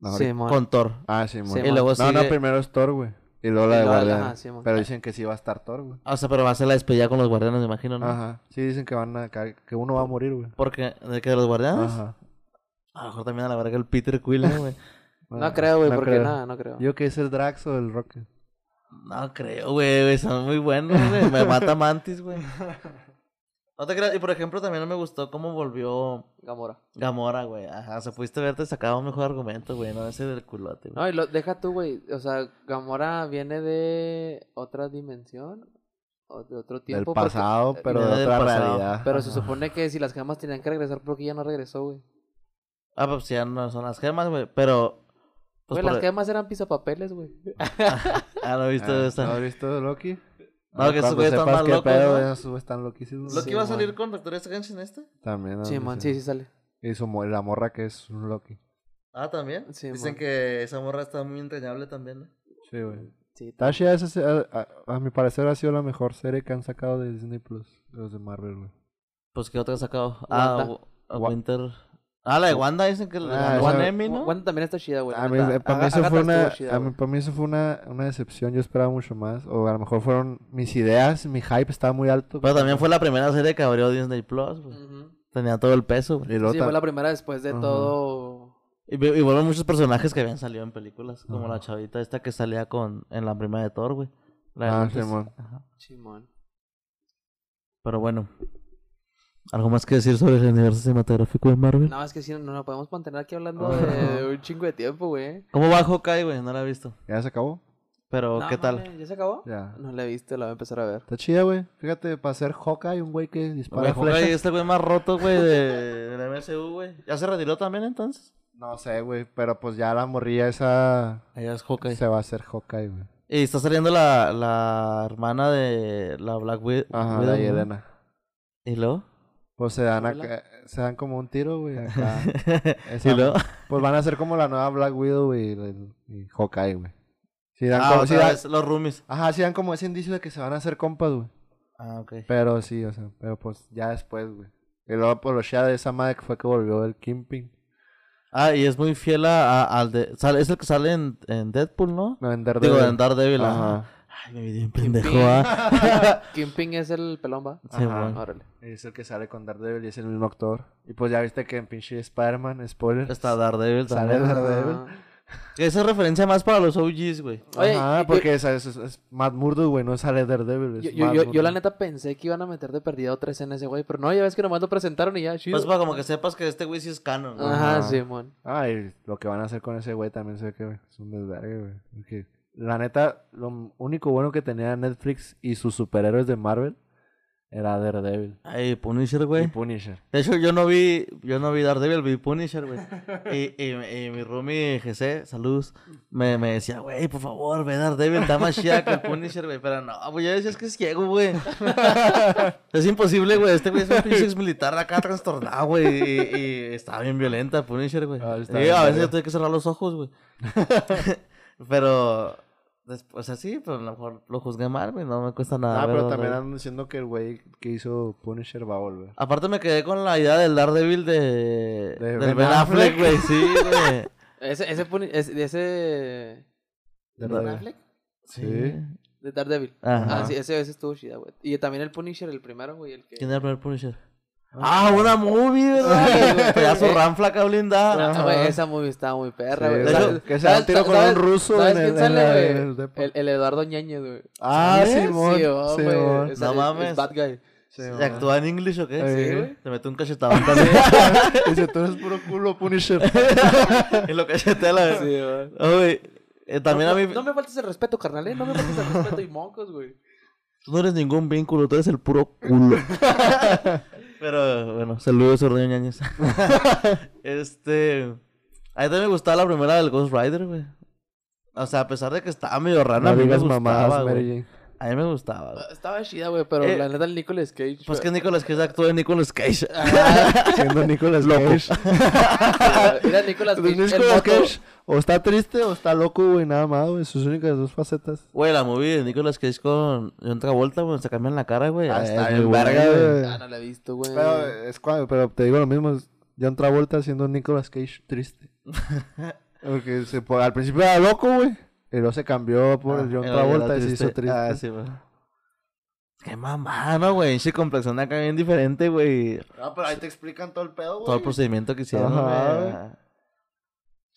No, Sí, mon. Con Thor. Ah, sí, mon. Sí, Y luego No, no, sigue- primero es Thor, güey. Y luego la de Guardianes. ajá, sí, pero dicen que sí va a estar Thor, güey. O sea, pero va a ser la despedida con los guardianes, me imagino, ¿no? Ajá. Sí, dicen que van a... que que uno va a morir, güey. Porque, ¿de qué? ¿De los guardianes? Ajá. A lo mejor también a la verga el Peter Quill, ¿no, güey? No creo, güey, No porque nada, no creo. Yo que es el Drax o el Rocket. No creo, güey, güey, son muy buenos, güey. Me mata Mantis, güey. No te creas. Y por ejemplo, también no me gustó cómo volvió Gamora. Gamora, güey. Ajá, se pudiste ver, te sacaba un mejor argumento, güey. No ese del culote, güey. No, y lo, deja tú, güey. O sea, Gamora viene de otra dimensión. O de otro Del tiempo. porque- pasado, pero viene de del otra pasado. realidad. Pero se supone que si las gemas tenían que regresar, porque ya no regresó, güey. Ah, pues ya no son las gemas, güey. Pero. Pues Güey, por- las gemas eran pisapapeles, güey. Ah, no he visto Ah, esa. ¿No has visto Loki? No, que esos güeyes están más locos, pedo, ¿no? esos güeyes están loquísimos. ¿Loki Sí, va a salir con Doctor Strange en este? También, ¿no? Sí, man, sí, sí sale. Y su la morra que es un Loki. Ah, también. Sí, Dicen que esa morra está muy entrañable también, ¿no? Sí, güey. Sí, Tasha, a, a- a mi parecer, ha sido la mejor serie que han sacado de Disney Plus. Los de Marvel, güey. Pues, ¿qué otra ha sacado? Ah, Winter. Ah, la de Wanda dicen que le Ah, ganó esa- a Emmy, ¿no? Wanda también está chida, güey. la A mí, eh, para mí eso fue una, estuvo chida, a mí, güey. para mí eso fue una, una decepción. Yo esperaba mucho más. O a lo mejor fueron mis ideas, mi hype estaba muy alto. Pero también fue la primera serie que abrió Disney Plus, güey. Tenía todo el peso, güey. Sí, fue la primera después de todo. Y, y vuelven muchos personajes que habían salido en películas. Como la chavita esta que salía con en la primera de Thor, güey. La de Ah. Simón. Chimón. Pero bueno. ¿Algo más que decir sobre el universo cinematográfico de Marvel? No, es que sí, no nos podemos mantener aquí hablando Ajá. de, un chingo de tiempo, güey. ¿Cómo va Hawkeye, güey? No la he visto. ¿Ya se acabó? Pero, No, ¿qué tal? ¿Ya se acabó? Ya. No la he visto, la voy a empezar a ver. Está chida, güey. Fíjate, para ser Hawkeye, un güey que dispara Hawkeye flechas. es el güey más roto, güey, de, del MCU, güey. ¿Ya se retiró también entonces? No sé, güey. Pero pues ya la morrilla esa Ella es Hawkeye. se va a hacer Hawkeye, güey. Y está saliendo la, la hermana de la Black Wid- Ajá, Widow. la. Yelena. ¿Y luego? Pues se dan acá, se dan como un tiro, güey, acá. Esa- ¿Y luego? Pues van a ser como la nueva Black Widow y, y Hawkeye, güey. Sí dan Ah, como, dan- los roomies. Ajá, sí dan como ese indicio de que se van a hacer compas, güey. Ah, ok. Pero sí, o sea, pero pues ya después, güey. Y luego por los de esa madre que fue que volvió el Kimping. Ah, y es muy fiel a, a- al de... sale- es el que sale en, en Deadpool, ¿no? No, en Daredevil. Digo, en Daredevil. Ajá. Ajá. Ay, me vi bien pendejo, ah. Kimping es el pelón, va. Sí, Ajá. bueno. Órale. Es el que sale con Daredevil y es el mismo actor. Y pues ya viste que en pinche Spider-Man, spoiler. Está Daredevil Sale. Daredevil. Ah. Esa es referencia más para los OGs, güey. Ajá, porque es, es, es- es Matt Murdock, güey, no sale Daredevil. Es Yo, yo, Matt yo, yo la neta pensé que iban a meter de perdido tres en ese güey, pero no, ya ves que nomás lo presentaron y ya, chido. Pues para como que sepas que este güey sí es canon, güey. Ajá, Ajá. sí, mon. Ah, y lo que van a hacer con ese güey también sé que es un desvergue, güey. La neta, lo único bueno que tenía Netflix y sus superhéroes de Marvel era Daredevil. Ay, Punisher, Y güey. Punisher. De hecho, yo no vi, yo no vi Daredevil, vi Punisher, güey. Y, y, y mi roomie GC, saludos, me, me decía, güey, por favor, ve Daredevil, está más chida que el Punisher, güey. Pero no, güey, ya decías que es ciego, güey. es imposible, güey. Este güey es un pinche militar acá trastornado, güey. Y, y está bien violenta Punisher, güey. Ah, a veces yo tuve que cerrar los ojos, güey. pero, después así, pero a lo mejor lo juzgué mal, güey. No me cuesta nada. Ah, pero también andan diciendo que el güey que hizo Punisher va a volver. Aparte me quedé con la idea del Daredevil de... De del Ben Ben Affleck, güey, sí, güey. Ese, ese, ese, ese... Daredevil. ¿Ben Affleck? Sí. De Daredevil. Ajá. Ah, sí, ese, ese estuvo chida, güey. Y también el Punisher, el primero, güey, el que... ¿Quién era el primer Punisher? Ah, una movie, ¿verdad? Sí. Pedazo ranflaca blindada. Ah, güey, esa movie estaba muy perra, Sí, güey. de ¿Sabes- hecho, que se da un tiro con un ruso ¿sabes en quién el- sale, en la- güey? en el depa. El, el Eduardo Ñañez, güey. Ah, ¿Sí? Sí, oh, güey. Es- No es- mames. Es bad guy. Sí, ¿Y man. ¿Actúa en English o qué? Sí, güey. Te mete un cachetadón también. Dice, tú eres puro culo, Punisher. y lo cachetea la Sí, güey. Güey. Eh, también no, a mí... no, no me faltes el respeto, carnal, ¿eh? No me faltes el respeto y mocos, güey. Tú no eres ningún vínculo, tú eres el puro culo. Pero bueno, saludos, Ordeño Ñañez. este. A mí también me gustaba la primera del Ghost Rider, güey. O sea, a pesar de que estaba medio rara, a No mí me gustaba, mamadas, güey. Mary Jane. A mí me gustaba, güey. Estaba chida, güey, pero Eh, la neta el Nicolas Cage. Pues güey, que Nicolas Cage actuó de Nicolas Cage. Siendo Nicolas Cage. Era Nicolas Cage. Nicolas. Cage o está triste o está loco, güey, nada más, güey. Sus únicas dos facetas. Güey, la movie de Nicolas Cage con John Travolta, güey, se cambian la cara, güey. Ah, Es está bien verga, güey. güey. Ah, no la he visto, güey. Pero, es pero te digo lo mismo, John Travolta siendo Nicolas Cage triste. Porque se, po- al principio era loco, güey. Y luego se cambió por Ah, el John Travolta y se hizo triste. Ah, sí, güey. Qué mamá, ¿no, güey? Pinche complexión acá bien diferente, güey. No, pero ahí te explican todo el pedo, Todo el procedimiento que hicieron, güey.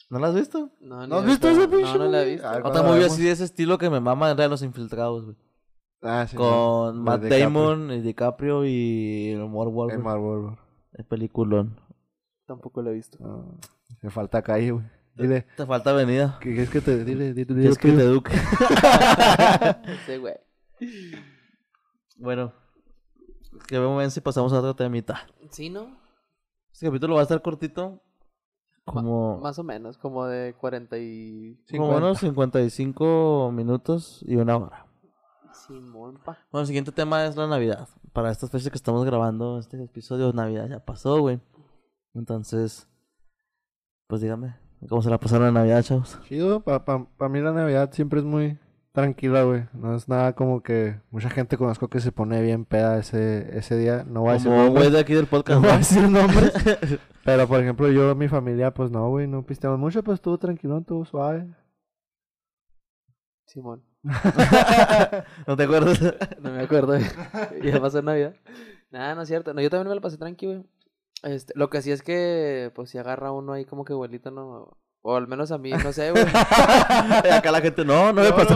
¿No lo has visto? No, ¿No has visto ese pinche No, no la he visto. Ah, Otra movie así de ese estilo que me mama era Los Infiltrados, güey. Ah, sí, Con sí. Matt. Damon y DiCaprio y Mark Wahlberg. En Mark Wahlberg. El peliculón. Tampoco la he visto. Ah, me falta calle, güey. Dile, Te falta avenida. ¿qué qué es que te dile? dile, ¿Qué dile es que te eduque? Sí, güey. bueno. Que vemos si pasamos a otro temita. Sí, ¿no? Este capítulo va a estar cortito. Como, Más o menos, como de 40 y... como unos 55 minutos y una hora. Simón, pa. Bueno, el siguiente tema es la Navidad. Para estas fechas que estamos grabando este episodio, Navidad ya pasó, güey. Entonces, pues dígame, ¿cómo se la pasaron en Navidad, chavos? Chido, para pa, pa mí la Navidad siempre es muy tranquila, güey. No es nada como que mucha gente conozco que se pone bien peda ese, ese día. No voy a decir Como un güey nombres. de aquí del No podcast, voy a ¿no? decir nombres. Pero, por ejemplo, yo, mi familia, pues no, güey, no pisteamos mucho, pues estuvo tranquilo, estuvo suave. Simón. ¿No te acuerdas? No me acuerdo. ya pasó Navidad. Nada, no es cierto. No, yo también me la pasé tranqui, güey. Este, lo que sí es que, pues, si agarra uno ahí como que abuelito, no... O al menos a mí, no sé, güey. Acá la gente, no, no me pasó.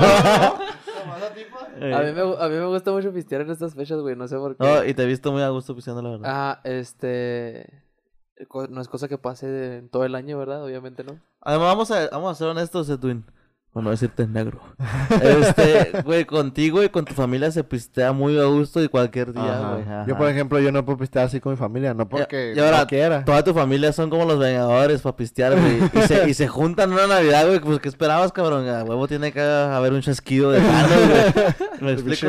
Eh, A mí, me, a mí me gusta mucho pistear en estas fechas, güey. No sé por qué. No, y te he visto muy a gusto pisando, la verdad. Ah, este... No es cosa que pase en todo el año, ¿verdad? Obviamente no. Además, vamos a, vamos a ser honestos, Edwin. Por no decirte negro. Este, güey, contigo y con tu familia se pistea muy a gusto y cualquier día, güey. Yo, por ejemplo, yo no puedo pistear así con mi familia, no porque y ahora, no quiera. Toda tu familia son como los vengadores para pistear, güey. Y se, y se juntan en una Navidad, güey. Pues, ¿qué esperabas, cabrón? A huevo tiene que haber un chasquido de manos, güey. ¿Me explico?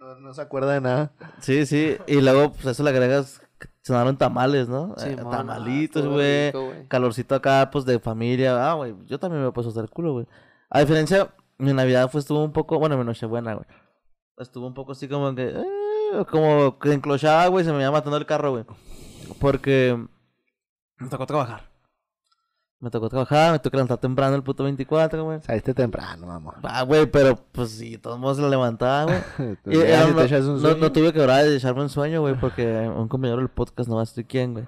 No, no se acuerda de nada. Sí, sí. Y luego, pues, eso le agregas... Sonaron tamales, ¿no? Eh, Simón, tamalitos, estuvo güey. Calorcito acá, pues, de familia. Ah, güey. Yo también me hasta el culo, güey. A diferencia, mi Navidad fue, estuvo un poco... Bueno, mi Nochebuena, güey. Estuvo un poco así como que... eh, como que enclochada, güey. Se me iba matando el carro, güey. Porque... Me tocó trabajar. Me tocó trabajar, me tocó levantar temprano el puto 24, güey. Saliste temprano, mamá. Ah, güey, pero pues sí, todos modos la levantaba, güey. Y, eh, no, no- tuve que orar de echarme un sueño, güey, porque un compañero del podcast, no estoy quién, güey.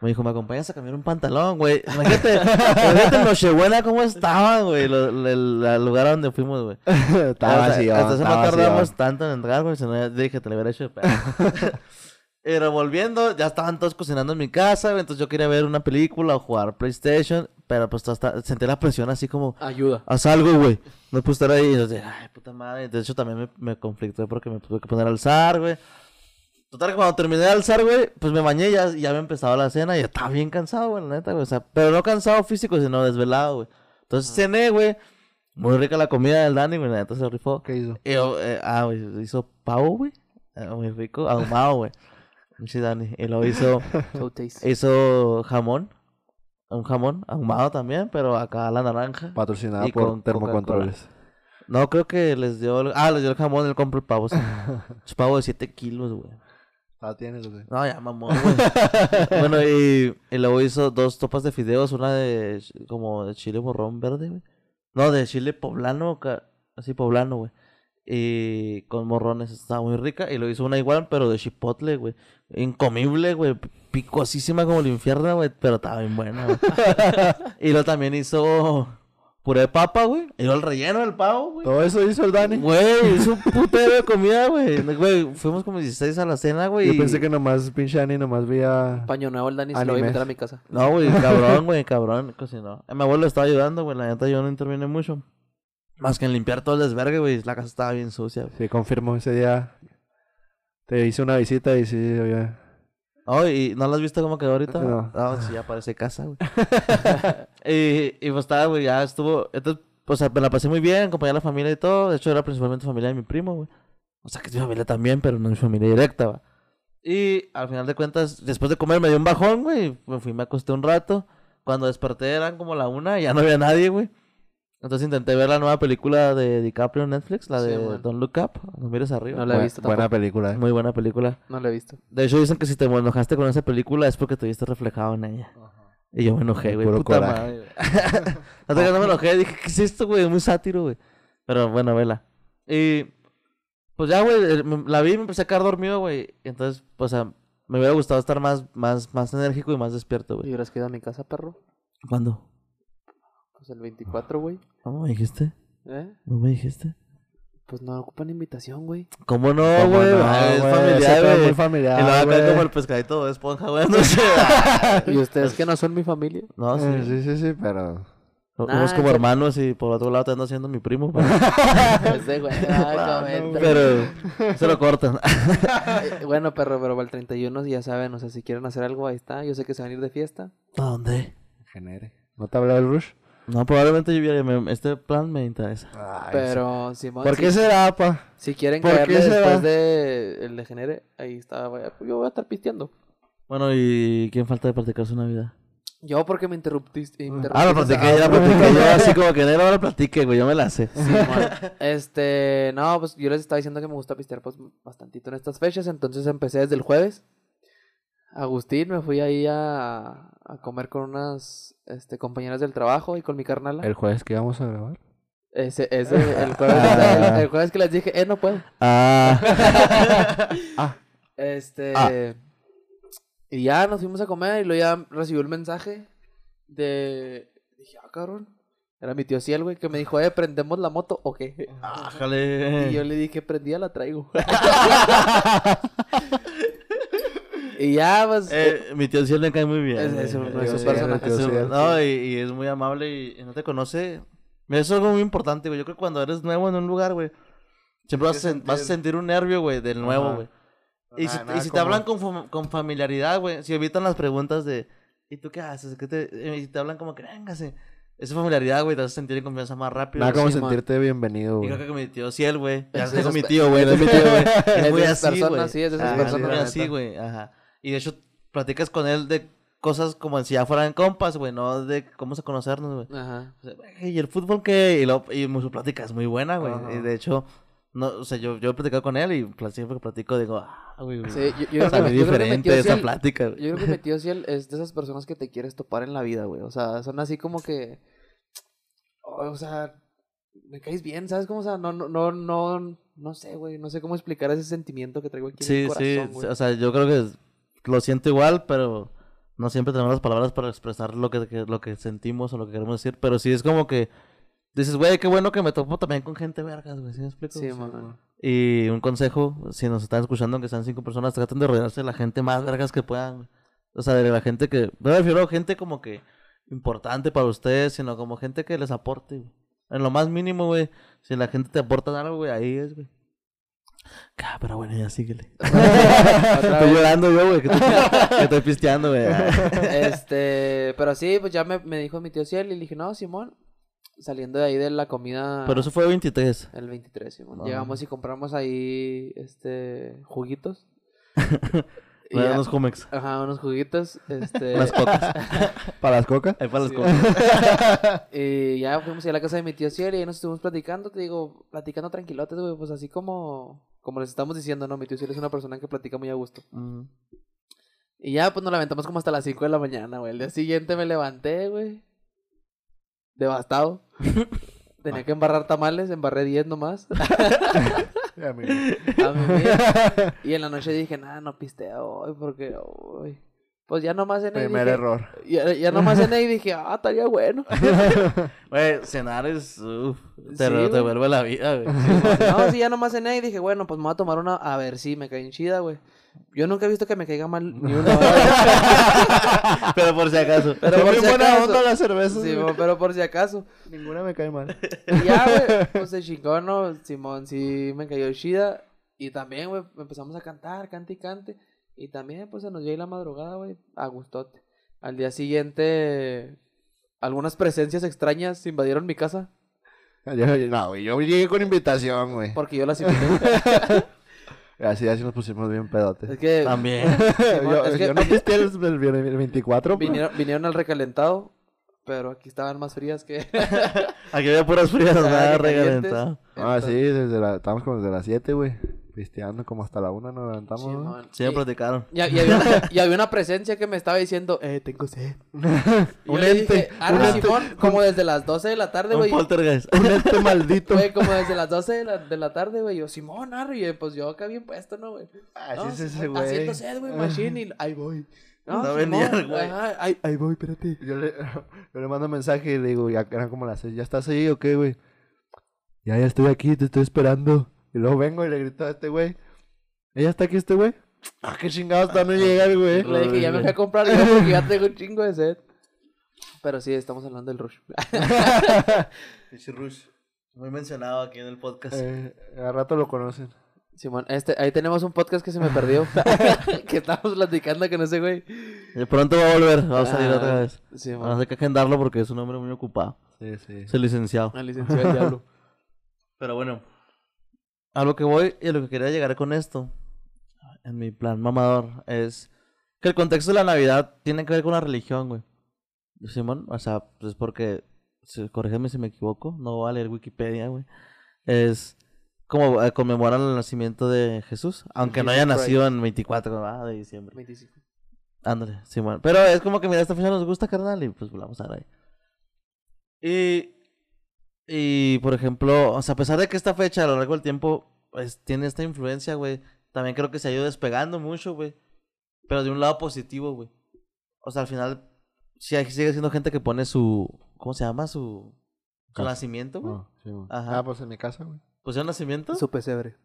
Me dijo, ¿me acompañas a cambiar un pantalón, güey? Imagínate, imagínate en Nochebuena cómo estaba, güey, el, lugar a donde fuimos, güey. Estaba vacío, Hasta eso no tardamos tanto en entrar, güey, si no dije, te lo hubiera hecho de pedo. Pero volviendo, ya estaban todos cocinando en mi casa, güey, entonces yo quería ver una película o jugar PlayStation, pero pues hasta sentí la presión así como, Ayuda. haz algo, güey. No puedo estar ahí. Y yo dije, ay, puta madre. De hecho, también me, me conflicté porque me tuve que poner a alzar, güey. Total, que cuando terminé de alzar, güey, pues me bañé y ya, ya había empezado la cena y estaba bien cansado, güey, la neta, güey. O sea, pero no cansado físico, sino desvelado, güey. Entonces cené, güey. Muy rica la comida del Dani, güey, la neta se rifó. ¿Qué hizo? Y yo, eh, ah, güey, hizo pavo, güey. Eh, muy rico, ahumado, güey. Sí, Dani. Y luego hizo, So tasty. hizo jamón. Un jamón ahumado también, pero acá a la naranja. Patrocinada Y por con Termocontroles. No, creo que les dio. el- Ah, les dio el jamón, él compró el pavo. sí. Es pavo de 7 kilos, güey. Ah, tienes, güey. No, ya mamón, güey. bueno, y, y luego hizo dos topas de fideos, una de como de chile morrón verde, güey. No, de chile poblano, así poblano, güey. Y con morrones, estaba muy rica. Y lo hizo una igual, pero de chipotle, güey. Incomible, güey. Picosísima como el infierno, güey. Pero estaba bien buena, güey. y luego también hizo puré de papa, güey. Y luego el relleno del pavo, güey. Todo eso hizo el Dani. Güey, hizo un putero de comida, güey. Güey, fuimos como 16 a la cena, güey. Yo y- pensé que nomás, pinche Dani, nomás veía... Paño nuevo el Dani se lo voy a meter a mi casa. No, güey, cabrón, güey, cabrón, cocinó. Eh, Mi abuelo estaba ayudando, güey, la neta yo no intervine mucho. Más que en limpiar todo el desvergue, güey, la casa estaba bien sucia. güey. Sí, confirmo, ese día te hice una visita y sí, oye... Oh, ¿y no lo has visto cómo quedó ahorita? No. sí, ya parece casa, güey. y, y pues estaba, güey, ya estuvo... Entonces, pues me la pasé muy bien, acompañé a la familia y todo. De hecho, era principalmente familia de mi primo, güey. O sea, que es mi familia también, pero no es mi familia directa, va. Y al final de cuentas, después de comer me dio un bajón, güey. Me fui, me acosté un rato. Cuando desperté eran como la una y ya no había nadie, güey. Entonces intenté ver la nueva película de DiCaprio en Netflix, la Sí, de man. Don't Look Up, no mires arriba. No la he visto Buena tampoco. película, eh. Muy buena película. No lo he visto. De hecho, dicen que si te enojaste con esa película es porque te viste reflejado en ella. Y yo me enojé, güey. Puro Puta coraje. madre. Hasta que no me enojé, dije, ¿qué es esto, güey? Es muy sátiro, güey. Pero bueno, vela. Y pues ya, güey, eh, la vi y me empecé a quedar dormido, güey. Entonces, pues, ah, me hubiera gustado estar más, más, más enérgico y más despierto, ¿Y güey. hubieras quedado a mi casa, perro? ¿Cuándo? Pues el 24, güey. ¿No me dijiste? ¿Eh? ¿No me dijiste? Pues no ocupan invitación, güey. ¿Cómo no, ¿Cómo güey? no, es güey? familiar, güey. muy familiar, Y luego acá como el pescadito de esponja, güey. No sé. ¿Y ustedes que no son mi familia? No, Eh, sí. sí, sí, sí, pero... Somos Nah, como hermanos y por otro lado te ando haciendo mi primo. pero- Ese güey. Pero se lo cortan. Eh, Bueno, perro, pero para el 31 ya saben, o sea, si quieren hacer algo, ahí está. Yo sé que se van a ir de fiesta. ¿A dónde? Genere. ¿No te habló del Rush? No, probablemente yo hubiera- me- este plan me interesa. Pero, Simón, ¿Por si, qué será, pa? si quieren ¿Por qué caerle será? después de el de Genere, ahí está, vaya, yo voy a estar pisteando. Bueno, ¿y quién falta de practicar su Navidad? Yo porque me interrumpiste. Ah, interrumpiste lo a- platiqué, ya lo platiqué yo, así como que no lo platiqué, güey, yo me la sé. Simón. Este, no, pues yo les estaba diciendo que me gusta pistear pues bastantito en estas fechas, entonces empecé desde el jueves. Agustín, me fui ahí a, a comer con unas este, compañeras del trabajo y con mi carnala. ¿El jueves que íbamos a grabar? Ese, ese, el jueves, Ah. el, el jueves que les dije, eh, no puedo. Ah, Este, Ah. y ya nos fuimos a comer y luego ya recibió el mensaje de, dije, ah, cabrón. Era mi tío Ciel, güey, que me dijo, eh, ¿prendemos la moto o qué? ájale. Y yo le dije, prendida la traigo. y ya, pues. Eh, mi tío sí le cae muy bien. Es- güey. es un- Eh, es un sí, personaje. es un- Sí. No, y, y es muy amable y, y no te conoce. Mira, Eso es algo muy importante, güey. Yo creo que cuando eres nuevo en un lugar, güey, siempre vas a, sen- vas a sentir un nervio, güey, del nuevo, Ajá. güey. Y si, Nada- y te hablan con, fam- con familiaridad, güey, si evitan las preguntas de, ¿y tú qué haces? ¿Qué te... Y te hablan como que, véngase. Esa familiaridad, güey, te vas a sentir en confianza más rápido. Nada como sí, man. sentirte bienvenido, Y güey. creo que mi tío Ciel, güey. Ya Es mi tío, güey. Es mi tío, güey. Es Es muy de esas así, personas, güey. sí, es de esas Ah, personas, muy así, güey. Ajá. Y de hecho, platicas con él de cosas como si ya fueran compas, güey, no de cómo se conocernos, güey. Ajá. O sea, ¿Y el fútbol qué? Y, lo, y su plática es muy buena, güey. Y de hecho, no, o sea, yo, yo he platicado con él y siempre que platico digo, ah, güey, güey. Sí, yo, yo o sea, que- muy que diferente esa plática, güey. Yo creo que tío Ciel es de esas personas que te quieres topar en la vida, güey. O sea, son así como que. O sea, me caes bien, ¿sabes cómo? O sea, no, no, no, no, no sé, güey. No sé cómo explicar ese sentimiento que traigo aquí en Sí, el sí, corazón, güey. o sea, yo creo que lo siento igual, pero no siempre tenemos las palabras para expresar lo que, que- lo que sentimos o lo que queremos decir, pero sí es como que dices, güey, qué bueno que me topo también con gente vergas, güey, ¿sí me explico? Sí. Y un consejo, si nos están escuchando, aunque sean cinco personas, traten de rodearse de la gente más vergas que puedan. O sea, de la gente que, no me refiero a gente como que importante para ustedes, sino como gente que les aporte, güey. En lo más mínimo, güey. Si la gente te aporta algo, güey, ahí es, güey. Ah, pero bueno, ya síguele. Estoy llorando yo, güey, que, estoy- que estoy pisteando, güey. Este, pero sí, pues ya me, me dijo mi tío Ciel y le dije, no, Simón, saliendo de ahí de la comida. Pero eso fue 23. El 23, Simón. Ah. Llegamos y compramos ahí, este, juguitos. Ya- unos Jumex. Ajá, unos juguitos, este... Unas cocas. ¿Para las cocas? Ahí para las Sí. cocas. Y ya fuimos a la casa de mi tío Ciel y ahí nos estuvimos platicando, te digo, platicando tranquilotes, güey, pues así como, como les estamos diciendo, ¿no? Mi tío Ciel es una persona que platica muy a gusto. Y ya, pues nos lamentamos como hasta las 5 de la mañana, güey. El día siguiente me levanté, güey. Devastado. Tenía que embarrar tamales, embarré 10 nomás. A. Y en la noche dije, nada, no pisteo hoy porque hoy. Pues ya nomás cené y Primer dije, error. Ya, ya nomás cené y dije, ah, estaría bueno. Güey, cenar es. Uf, te, Sí, te vuelve la vida, güey. No, sí, ya nomás cené y dije, bueno, pues me voy a tomar una, a ver si me cae en chida, güey. Yo nunca he visto que me caiga mal ni una hora. Pero por si acaso. Pero por si buena acaso. onda. Sí, pero por si acaso. Ninguna me cae mal. Y ya, güey, pues se chingó, ¿no? Simón sí me cayó chida. Y también, güey, empezamos a cantar, cante y cante. Y también, pues se nos dio ahí la madrugada, güey, a gustote. Al día siguiente, algunas presencias extrañas invadieron mi casa. Yo- no, güey, yo llegué con invitación, güey. Porque yo las invité. Así, así nos pusimos bien pedotes. es que También. Simón, yo, es que yo no pisteé el, el, el 24, pero- vinieron, vinieron al recalentado, pero aquí estaban más frías que... Aquí había puras frías, nada recalentado. Ah, sí, desde la, estábamos como desde las 7, güey. Pisteando como hasta la 1 nos levantamos. ¿no? Sí, me Y- platicaron. Y, y había una, y había una presencia que me estaba diciendo, eh, tengo sed. Un le ente, dije, un "Arre, ente". Simón, como desde las 12 de la tarde, Un güey. poltergeist. Un ente maldito. Güey, como desde las 12 de la, de la tarde, güey. Yo, Simón, arre, y pues yo acá bien puesto, ¿no, güey? Así No, es ese güey. Haciendo sed, güey, machine, y ahí voy. No venía güey. ahí, ahí voy, espérate. Yo le, yo le mando un mensaje y le digo, ya eran como las 6, ¿ya estás ahí o qué, güey? Ya, ya estoy aquí, te estoy esperando. Y luego vengo y le grito a este güey, ¿ella está aquí este güey? Ah, qué chingados, todavía no llega el güey. Le dije, ya me fui a comprar yo porque ya tengo un chingo de sed. Pero sí, estamos hablando del rush. Pinche Rush. Muy mencionado aquí en el podcast. Eh, a rato lo conocen. Simón, este, ahí tenemos un podcast que se me perdió. que estábamos platicando con ese güey. De pronto va a volver, va a salir Ah, otra vez. Simón. Vamos a tener que agendarlo porque es un hombre muy ocupado. Sí, sí. Es el licenciado. Al licenciado del diablo. Pero bueno, a lo que voy y a lo que quería llegar con esto, en mi plan mamador, es que el contexto de la Navidad tiene que ver con la religión, güey. Simón, o sea, pues porque, si- corrígeme si me equivoco, no voy a leer Wikipedia, güey. Es como eh, conmemoran el nacimiento de Jesús, aunque no haya nacido en 24 ¿verdad? de diciembre. 25. Ándale, Simón. Pero es como que, mira, esta fecha nos gusta, carnal, y pues vamos a ver ahí. Y, y, por ejemplo, o sea, a pesar de que esta fecha a lo largo del tiempo, pues, tiene esta influencia, güey, también creo que se ha ido despegando mucho, güey. Pero de un lado positivo, güey. O sea, al final, sí, hay- sigue siendo gente que pone su, ¿cómo se llama? Su, nacimiento, güey. Ah, sí, güey. Ajá. Ah, pues en mi casa, güey. ¿Pusieron nacimiento? Su pesebre.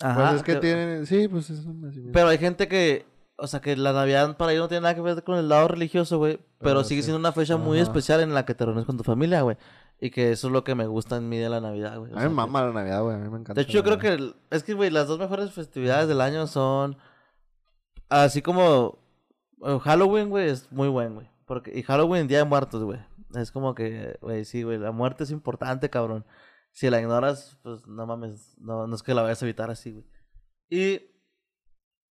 Ajá. Pues es que que- tienen, sí, pues es un nacimiento. Pero hay gente que, o sea, que la Navidad para ellos no tiene nada que ver con el lado religioso, güey. Pero, Pero sigue sí. siendo una fecha muy especial en la que te reúnes con tu familia, güey. Y que eso es lo que me gusta en mí de la Navidad, güey. O a mí me que- mama la Navidad, güey. A mí me encanta. De hecho, yo creo que, el- es que, güey, las dos mejores festividades del año son, así como eh, Halloween, güey, es muy buen, güey. Porque, y Halloween, Día de Muertos, güey. Es como que, güey, sí, güey, la muerte es importante, cabrón. Si la ignoras, pues no mames, no, no es que la vayas a evitar así, güey. Y,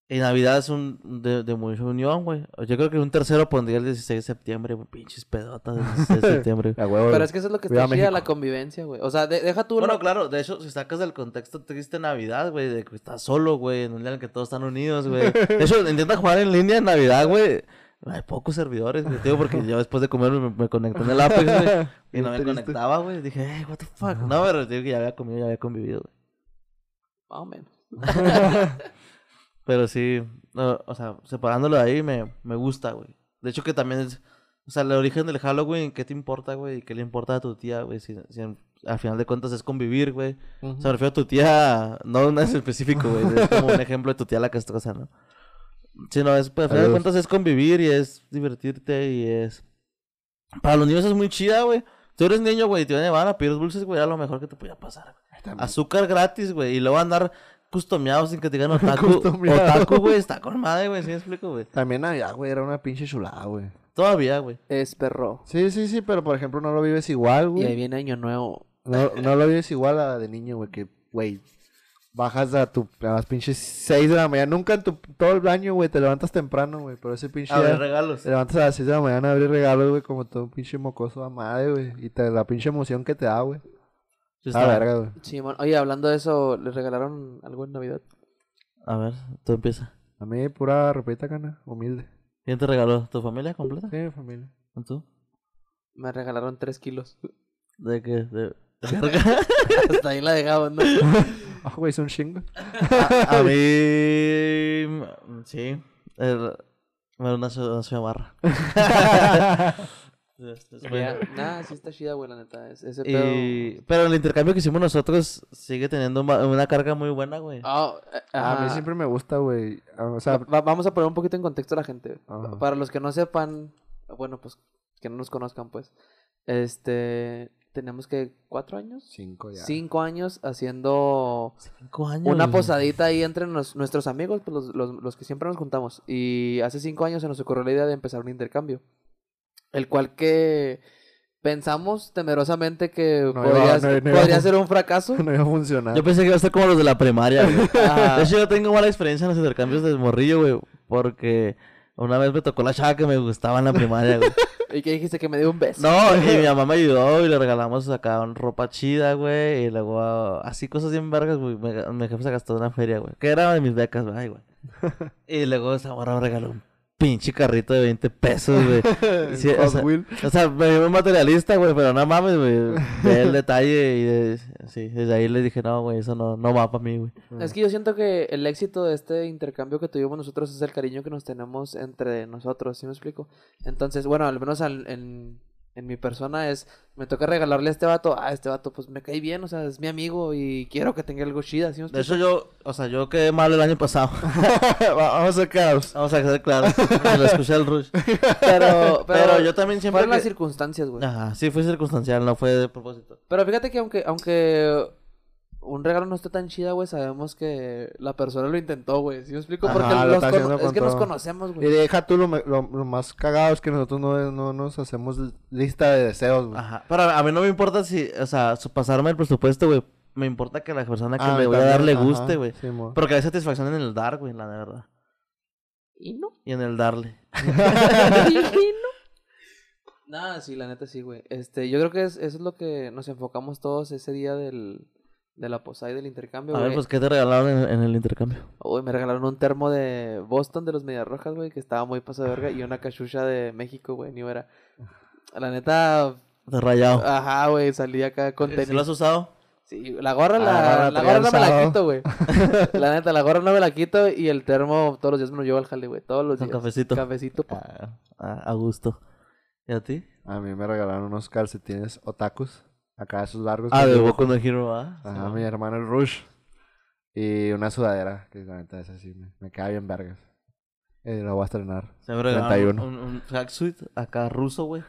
y Navidad es un de, de mucha unión, güey. Yo creo que un tercero pondría el 16 de septiembre, güey. Pinches pedotas del 16 de septiembre. güey. A huevo, Pero es que eso es lo que Viva está chida, la convivencia, güey. O sea, de- deja tú... Bueno, lo- claro, de hecho, si sacas del contexto triste Navidad, güey, de que estás solo, güey, en un día en el que todos están unidos, güey. De hecho, intenta jugar en línea en Navidad, güey. Hay pocos servidores, güey, tío, porque yo después de comer me, me conecté en el Apex, güey, y no me triste. conectaba, güey. Dije, hey, what the fuck. No, pero digo que ya había comido, ya había convivido, güey. Más o menos. Pero sí, no, o sea, separándolo de ahí me, me gusta, güey. De hecho, que también es, o sea, el origen del Halloween, ¿qué te importa, güey? ¿Y qué le importa a tu tía, güey? Si, si en- al final de cuentas es convivir, güey. O sea, me refiero a tu tía, no una en específico, güey. Es como un ejemplo de tu tía la castrosa, ¿no? Sí, no, es, pues, al final de cuentas es convivir y es divertirte y es... Para los niños es muy chida, güey. Tú eres niño, güey, te van a llevar a pedir dulces, güey, era lo mejor que te podía pasar. güey. Azúcar gratis, güey, y luego andar customeado sin que te digan otaku. Otaku, güey, está con madre, güey, ¿sí me explico, güey? También Navidad, güey, era una pinche chulada, güey. Todavía, güey. Es perro. Sí, sí, sí, pero por ejemplo no lo vives igual, Y ahí güey. viene Año Nuevo. No, no lo vives igual a de niño, güey, que, güey, bajas a, tu, a las pinches 6 de la mañana. Nunca en tu, todo el año, güey, te levantas temprano, güey, pero ese pinche A ver, día regalos. te levantas a las 6 de la mañana a abrir regalos, güey, como todo un pinche mocoso a madre, güey. Y te, la pinche emoción que te da, güey. Sí, Ah, verga, güey. Simón. Oye, hablando de eso, ¿les regalaron algo en Navidad? A ver, tú empieza. A mí, pura ropita cana, humilde. ¿Quién te regaló? ¿Tu familia completa? Sí, familia. ¿Tú? Me regalaron 3 kilos. ¿De qué? De... Hasta ahí la dejamos, ¿no? Ah, güey, es un chingo. a, a mí... Sí. El... Bueno, una, ciudad- Nah, sí está chida, güey, la neta. Es- Ese pedo... Y... Pero el intercambio que hicimos nosotros sigue teniendo una carga muy buena, güey. Ah, eh, A mí siempre me gusta, güey. Ah, O sea, Va- vamos a poner un poquito en contexto a la gente. Ajá. Para los que no sepan, bueno, pues que no nos conozcan, pues. Este, tenemos que cuatro años, cinco ya. cinco años haciendo Cinco años. una posadita ahí entre nos- nuestros amigos, pues los, los, los que siempre nos juntamos. Y hace cinco años se nos ocurrió la idea de empezar un intercambio. El cual que pensamos temerosamente que No podría, iba- no- no iba podría ser un fracaso. No iba a funcionar. Yo pensé que iba a ser como los de la primaria, güey. De hecho, yo tengo mala experiencia en los intercambios de morrillo, güey. Porque una vez me tocó la chava que me gustaba en la primaria, güey. Y que dijiste que me dio un beso. No, y mi mamá me ayudó y le regalamos acá ropa chida, güey. Y luego así cosas bien vergas, güey. Me, mi jefe se gastó una feria, güey. Que era de mis becas, güey. Güey. Y luego esa morra me regaló un pinche carrito de 20 pesos, güey. Sí, o sea, Wheel. O sea, me dio un materialista, güey, pero no mames, güey. Ve el detalle y de- sí, desde ahí le dije, no, güey, eso no, no va para mí, güey. Es que yo siento que el éxito de este intercambio que tuvimos nosotros es el cariño que nos tenemos entre nosotros, ¿sí me explico? Entonces, bueno, al menos al- en, en mi persona es, me toca regalarle a este vato, a este vato pues me cae bien, o sea, es mi amigo y quiero que tenga algo chida, ¿sí De hecho, yo, o sea, yo quedé mal el año pasado. Vamos a ser claros. Vamos a ser claros. lo escuché el Rush. Pero, pero, Pero yo también siempre. fueron las circunstancias, güey. Ajá, sí fue circunstancial, no fue de propósito. Pero fíjate que aunque, aunque un regalo no esté tan chida, güey, sabemos que la persona lo intentó, güey. ¿Sí me explico? Ajá, Porque lo los está es que nos conocemos, Y güey. deja tú lo, me- lo, lo más cagado es que nosotros no, no nos hacemos lista de deseos, güey. Ajá. Pero a mí no me importa si, o sea, su- pasarme el presupuesto, güey. Me importa que la persona que Ah, le voy a dar le guste, güey. sí, mo. Porque hay satisfacción en el dar, güey, la verdad. Y no. Y en el darle. Nada, sí, la neta sí, güey. Este, yo creo que es, eso es lo que nos enfocamos todos ese día del, de la posada y del intercambio, A güey. ver, pues, ¿qué te regalaron en, en el intercambio? Uy, me regalaron un termo de Boston de los Medias Rojas, güey, que estaba muy paso de verga, y una cachucha de México, güey, ni era. La neta, De rayado. ajá, güey, salí acá con ¿Sí tenis. lo has usado? Sí, la gorra, Ah, la, la la gorra no me la quito, güey. La neta, la gorra no me la quito y el termo todos los días me lo llevo al jale, güey. Todos los Con días. cafecito. Cafecito, pa. Ah, a, a gusto. ¿Y a ti? A mí me regalaron unos calcetines otakus. Acá esos largos. Ah, con de. Boku no Hero, ¿ah? Ajá, mi hermano el Rush. Y una sudadera, que la neta es así, me, me cae bien vergas. Eh, la voy a estrenar. Se me regalaron 31. un, un tracksuit acá ruso, güey.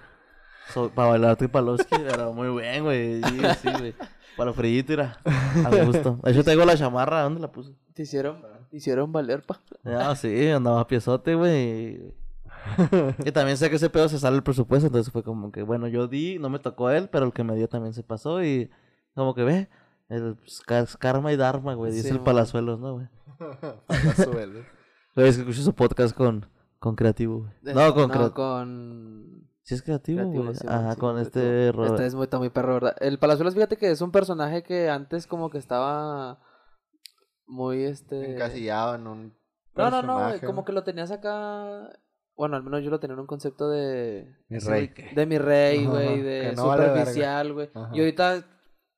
So- para bailar Tripalowski, pero muy bien, güey. Sí, sí, güey. Para lo frillito, mira. A gusto. De hecho, tengo la chamarra. ¿Dónde la puse? Te hicieron, te hicieron valer, pa. Ah, sí, andaba a piezote, güey. Y también sé que ese pedo se sale el presupuesto, entonces fue como que, bueno, yo di, no me tocó él, pero el que me dio también se pasó y como que ve, el pues, karma y dharma, güey, dice Sí, el man. Palazuelos, ¿no, güey? Güey, es que escucho su podcast con, con Creativo, güey. No, con no, Creativo. con... Sí es Creativo, Creativo, güey. sí, Ajá, sí, con este... Ro- Este es muy, muy perro, ¿verdad? El Palazuelos, fíjate que es un personaje que antes como que estaba muy, este... Encasillado en un. No, no, no, güey, como que lo tenías acá... Bueno, al menos yo lo tenía en un concepto de... Mi rey. De mi rey, güey, que de no superficial, güey. Y ahorita,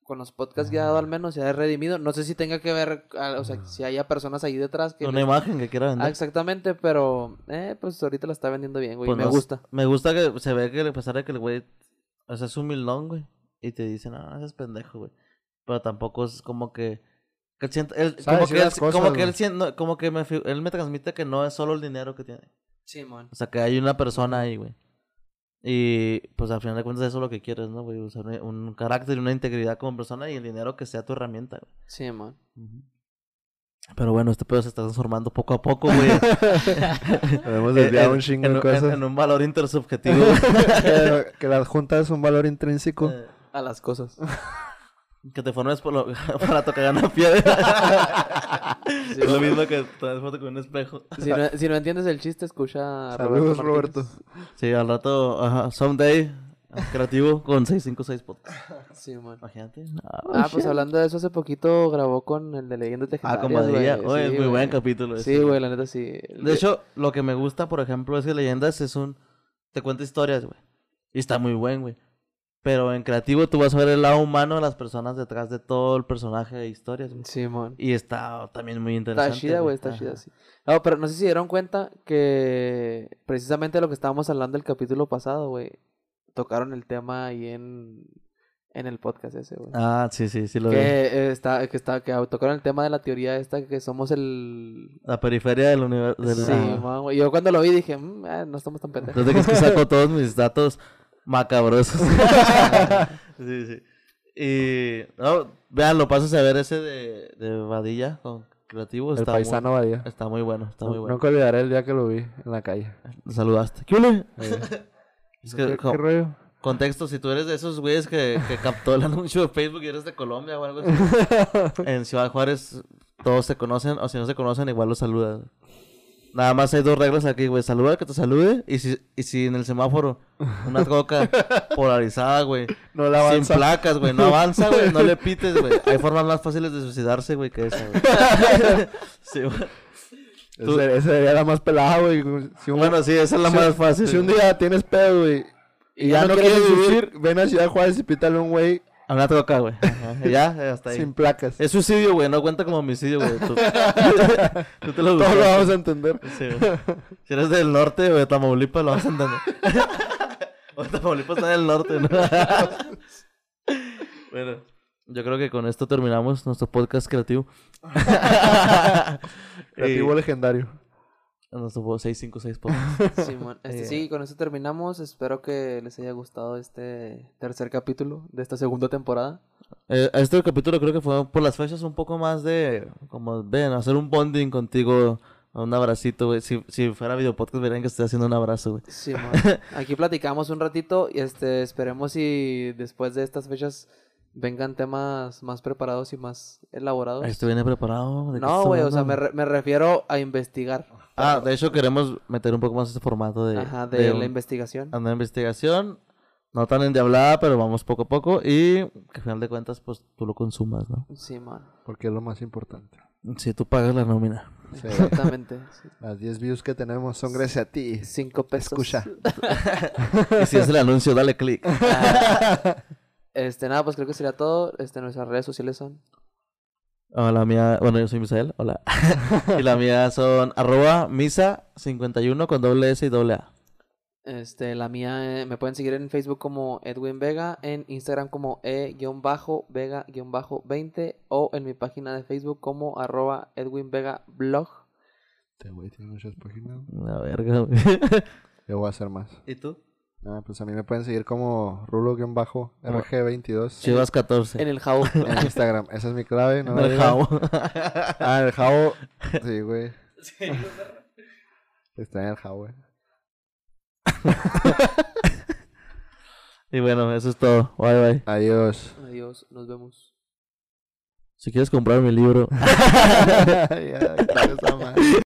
con los podcasts guiados al menos, se ha redimido. No sé si tenga que ver, ah, o sea, si haya personas ahí detrás que... Una les- imagen que quiera Ah, vender. exactamente, pero... Eh, pues ahorita la está vendiendo bien, güey, Pues y me no- gusta. Me gusta que se ve que a pesar de que el güey, o sea, es humildón, güey. Y te dicen, no, ese es pendejo, güey. Pero tampoco es como que... que él- como que, él, cosas, como que él como que me, él me transmite que no es solo el dinero que tiene. Sí, man. O sea, que hay una persona ahí, güey. Y pues al final de cuentas eso es lo que quieres, ¿no, güey? Usar un, un carácter y una integridad como persona y el dinero que sea tu herramienta, güey. Sí, man. Pero bueno, este pedo se está transformando poco a poco, güey. Hemos Eh, desviado un chingo en, de en- cosas. en un valor intersubjetivo. que, que la junta es un valor intrínseco. Eh, A las cosas. Que te formes por lo, para tocar una piedra. Sí, es lo mismo que tomar foto con un espejo. Si no, si no entiendes el chiste, escucha a Saludos, Roberto. Roberto. Sí, al rato, ajá, someday, creativo con 656 podcast. Sí, man. Imagínate. Ah, pues hablando de eso, hace poquito grabó con el de Leyendas Ah, Legendarias, con Badilla. güey. Oye, Sí, es muy buen capítulo. Sí, ese. güey, la neta sí. De hecho, lo que me gusta, por ejemplo, es que Leyendas es un... Te cuenta historias, güey. Y está muy buen, güey. Pero en creativo tú vas a ver el lado humano de las personas detrás de todo el personaje de historias, güey. Sí, man. Y está también muy interesante. Está chida, güey, está Ajá. chida, sí. No, pero no sé si dieron cuenta que precisamente lo que estábamos hablando el capítulo pasado, güey, tocaron el tema ahí en, en el podcast ese, güey. Ah, sí, sí, sí lo vi. que eh, está, que está, que tocaron el tema de la teoría esta que somos el La periferia del universo. Sí, man, güey. Yo cuando lo vi dije, "Mm, eh, no estamos tan pendejos. Desde que es que saco todos mis datos macabrosos. sí, sí. Y, no, vean, lo pasas a ver ese de, de Vadilla con Creativo. El Está paisano Badía. Muy, está muy bueno, está muy No- bueno. Nunca olvidaré el día que lo vi en la calle. Lo saludaste. ¿Qué ole? Es que, ¿Qué, co- qué rollo? Contexto, si tú eres de esos güeyes que, que captó el anuncio de Facebook y eres de Colombia o algo así. en Ciudad Juárez todos se conocen, o si no se conocen, igual los saludas. Nada más hay dos reglas aquí, güey. Saluda al que te salude. Y si, y si en el semáforo una coca polarizada, güey. No la Sin avanza. placas, güey. No avanza, güey. No le pites, güey. Hay formas más fáciles de suicidarse, güey, que esa, güey. sí, güey. Tú- Ese, ese sería la más pelada, güey. Si un- Bueno, sí, esa es la si- más fácil. Si un día tienes pedo, güey, y ya, no quieres vivir, ven a Ciudad Juárez y pítale a un güey A una coca, güey. Ya, hasta ahí. sin placas. Es suicidio, güey. No cuenta como homicidio, güey. Tú, tú te lo Todos lo vamos a entender. Sí, güey. Si eres del norte o de Tamaulipas, lo vas a entender. o Tamaulipas está en el norte, ¿no? bueno, yo creo que con esto terminamos nuestro podcast creativo. Creativo legendario. Nuestro 656 podcast. Simón, este, Eh. sí, con esto terminamos. Espero que les haya gustado este tercer capítulo de esta segunda temporada. Eh, este capítulo creo que fue por las fechas un poco más de, como, ven, hacer un bonding contigo, un abracito, güey. Si, si fuera video podcast, verían que estoy haciendo un abrazo, güey. Simón, aquí platicamos un ratito y este esperemos si después de estas fechas vengan temas más preparados y más elaborados. Esto viene preparado. ¿de No, güey, o sea, me, re- me refiero a investigar. Ah, de hecho queremos meter un poco más este formato de, Ajá, de, un- la investigación. a una investigación. No tan endiablada, pero vamos poco a poco. Y que al final de cuentas, pues tú lo consumas, ¿no? Simón, Porque es lo más importante. Si tú pagas la nómina. Sí. exactamente. sí. Las 10 views que tenemos son gracias a ti. Cinco pesos. Escucha. Y si es el anuncio, dale click. Este, nada, pues creo que sería todo. Este, nuestras redes sociales son. Hola, la mía, bueno, yo soy Misael, hola. y la mía son arroba misa51 con doble S y doble A. Este, la mía, eh, me pueden seguir en Facebook como Edwin Vega, en Instagram como e-vega-20 o en mi página de Facebook como arroba Edwin Vega Blog. Este güey tiene muchas páginas. La verga, güey. Yo voy a hacer más. ¿Y tú? Ah, pues a mí me pueden seguir como rulo-rg22 Chivas 14. En el How. en Instagram. Esa es mi clave. No En el jabo. Ah, el jabo. Sí, güey. Está en el jabo, güey. y bueno, eso es todo. Bye, bye. Adiós. Adiós, nos vemos. Si quieres comprar mi libro. ya.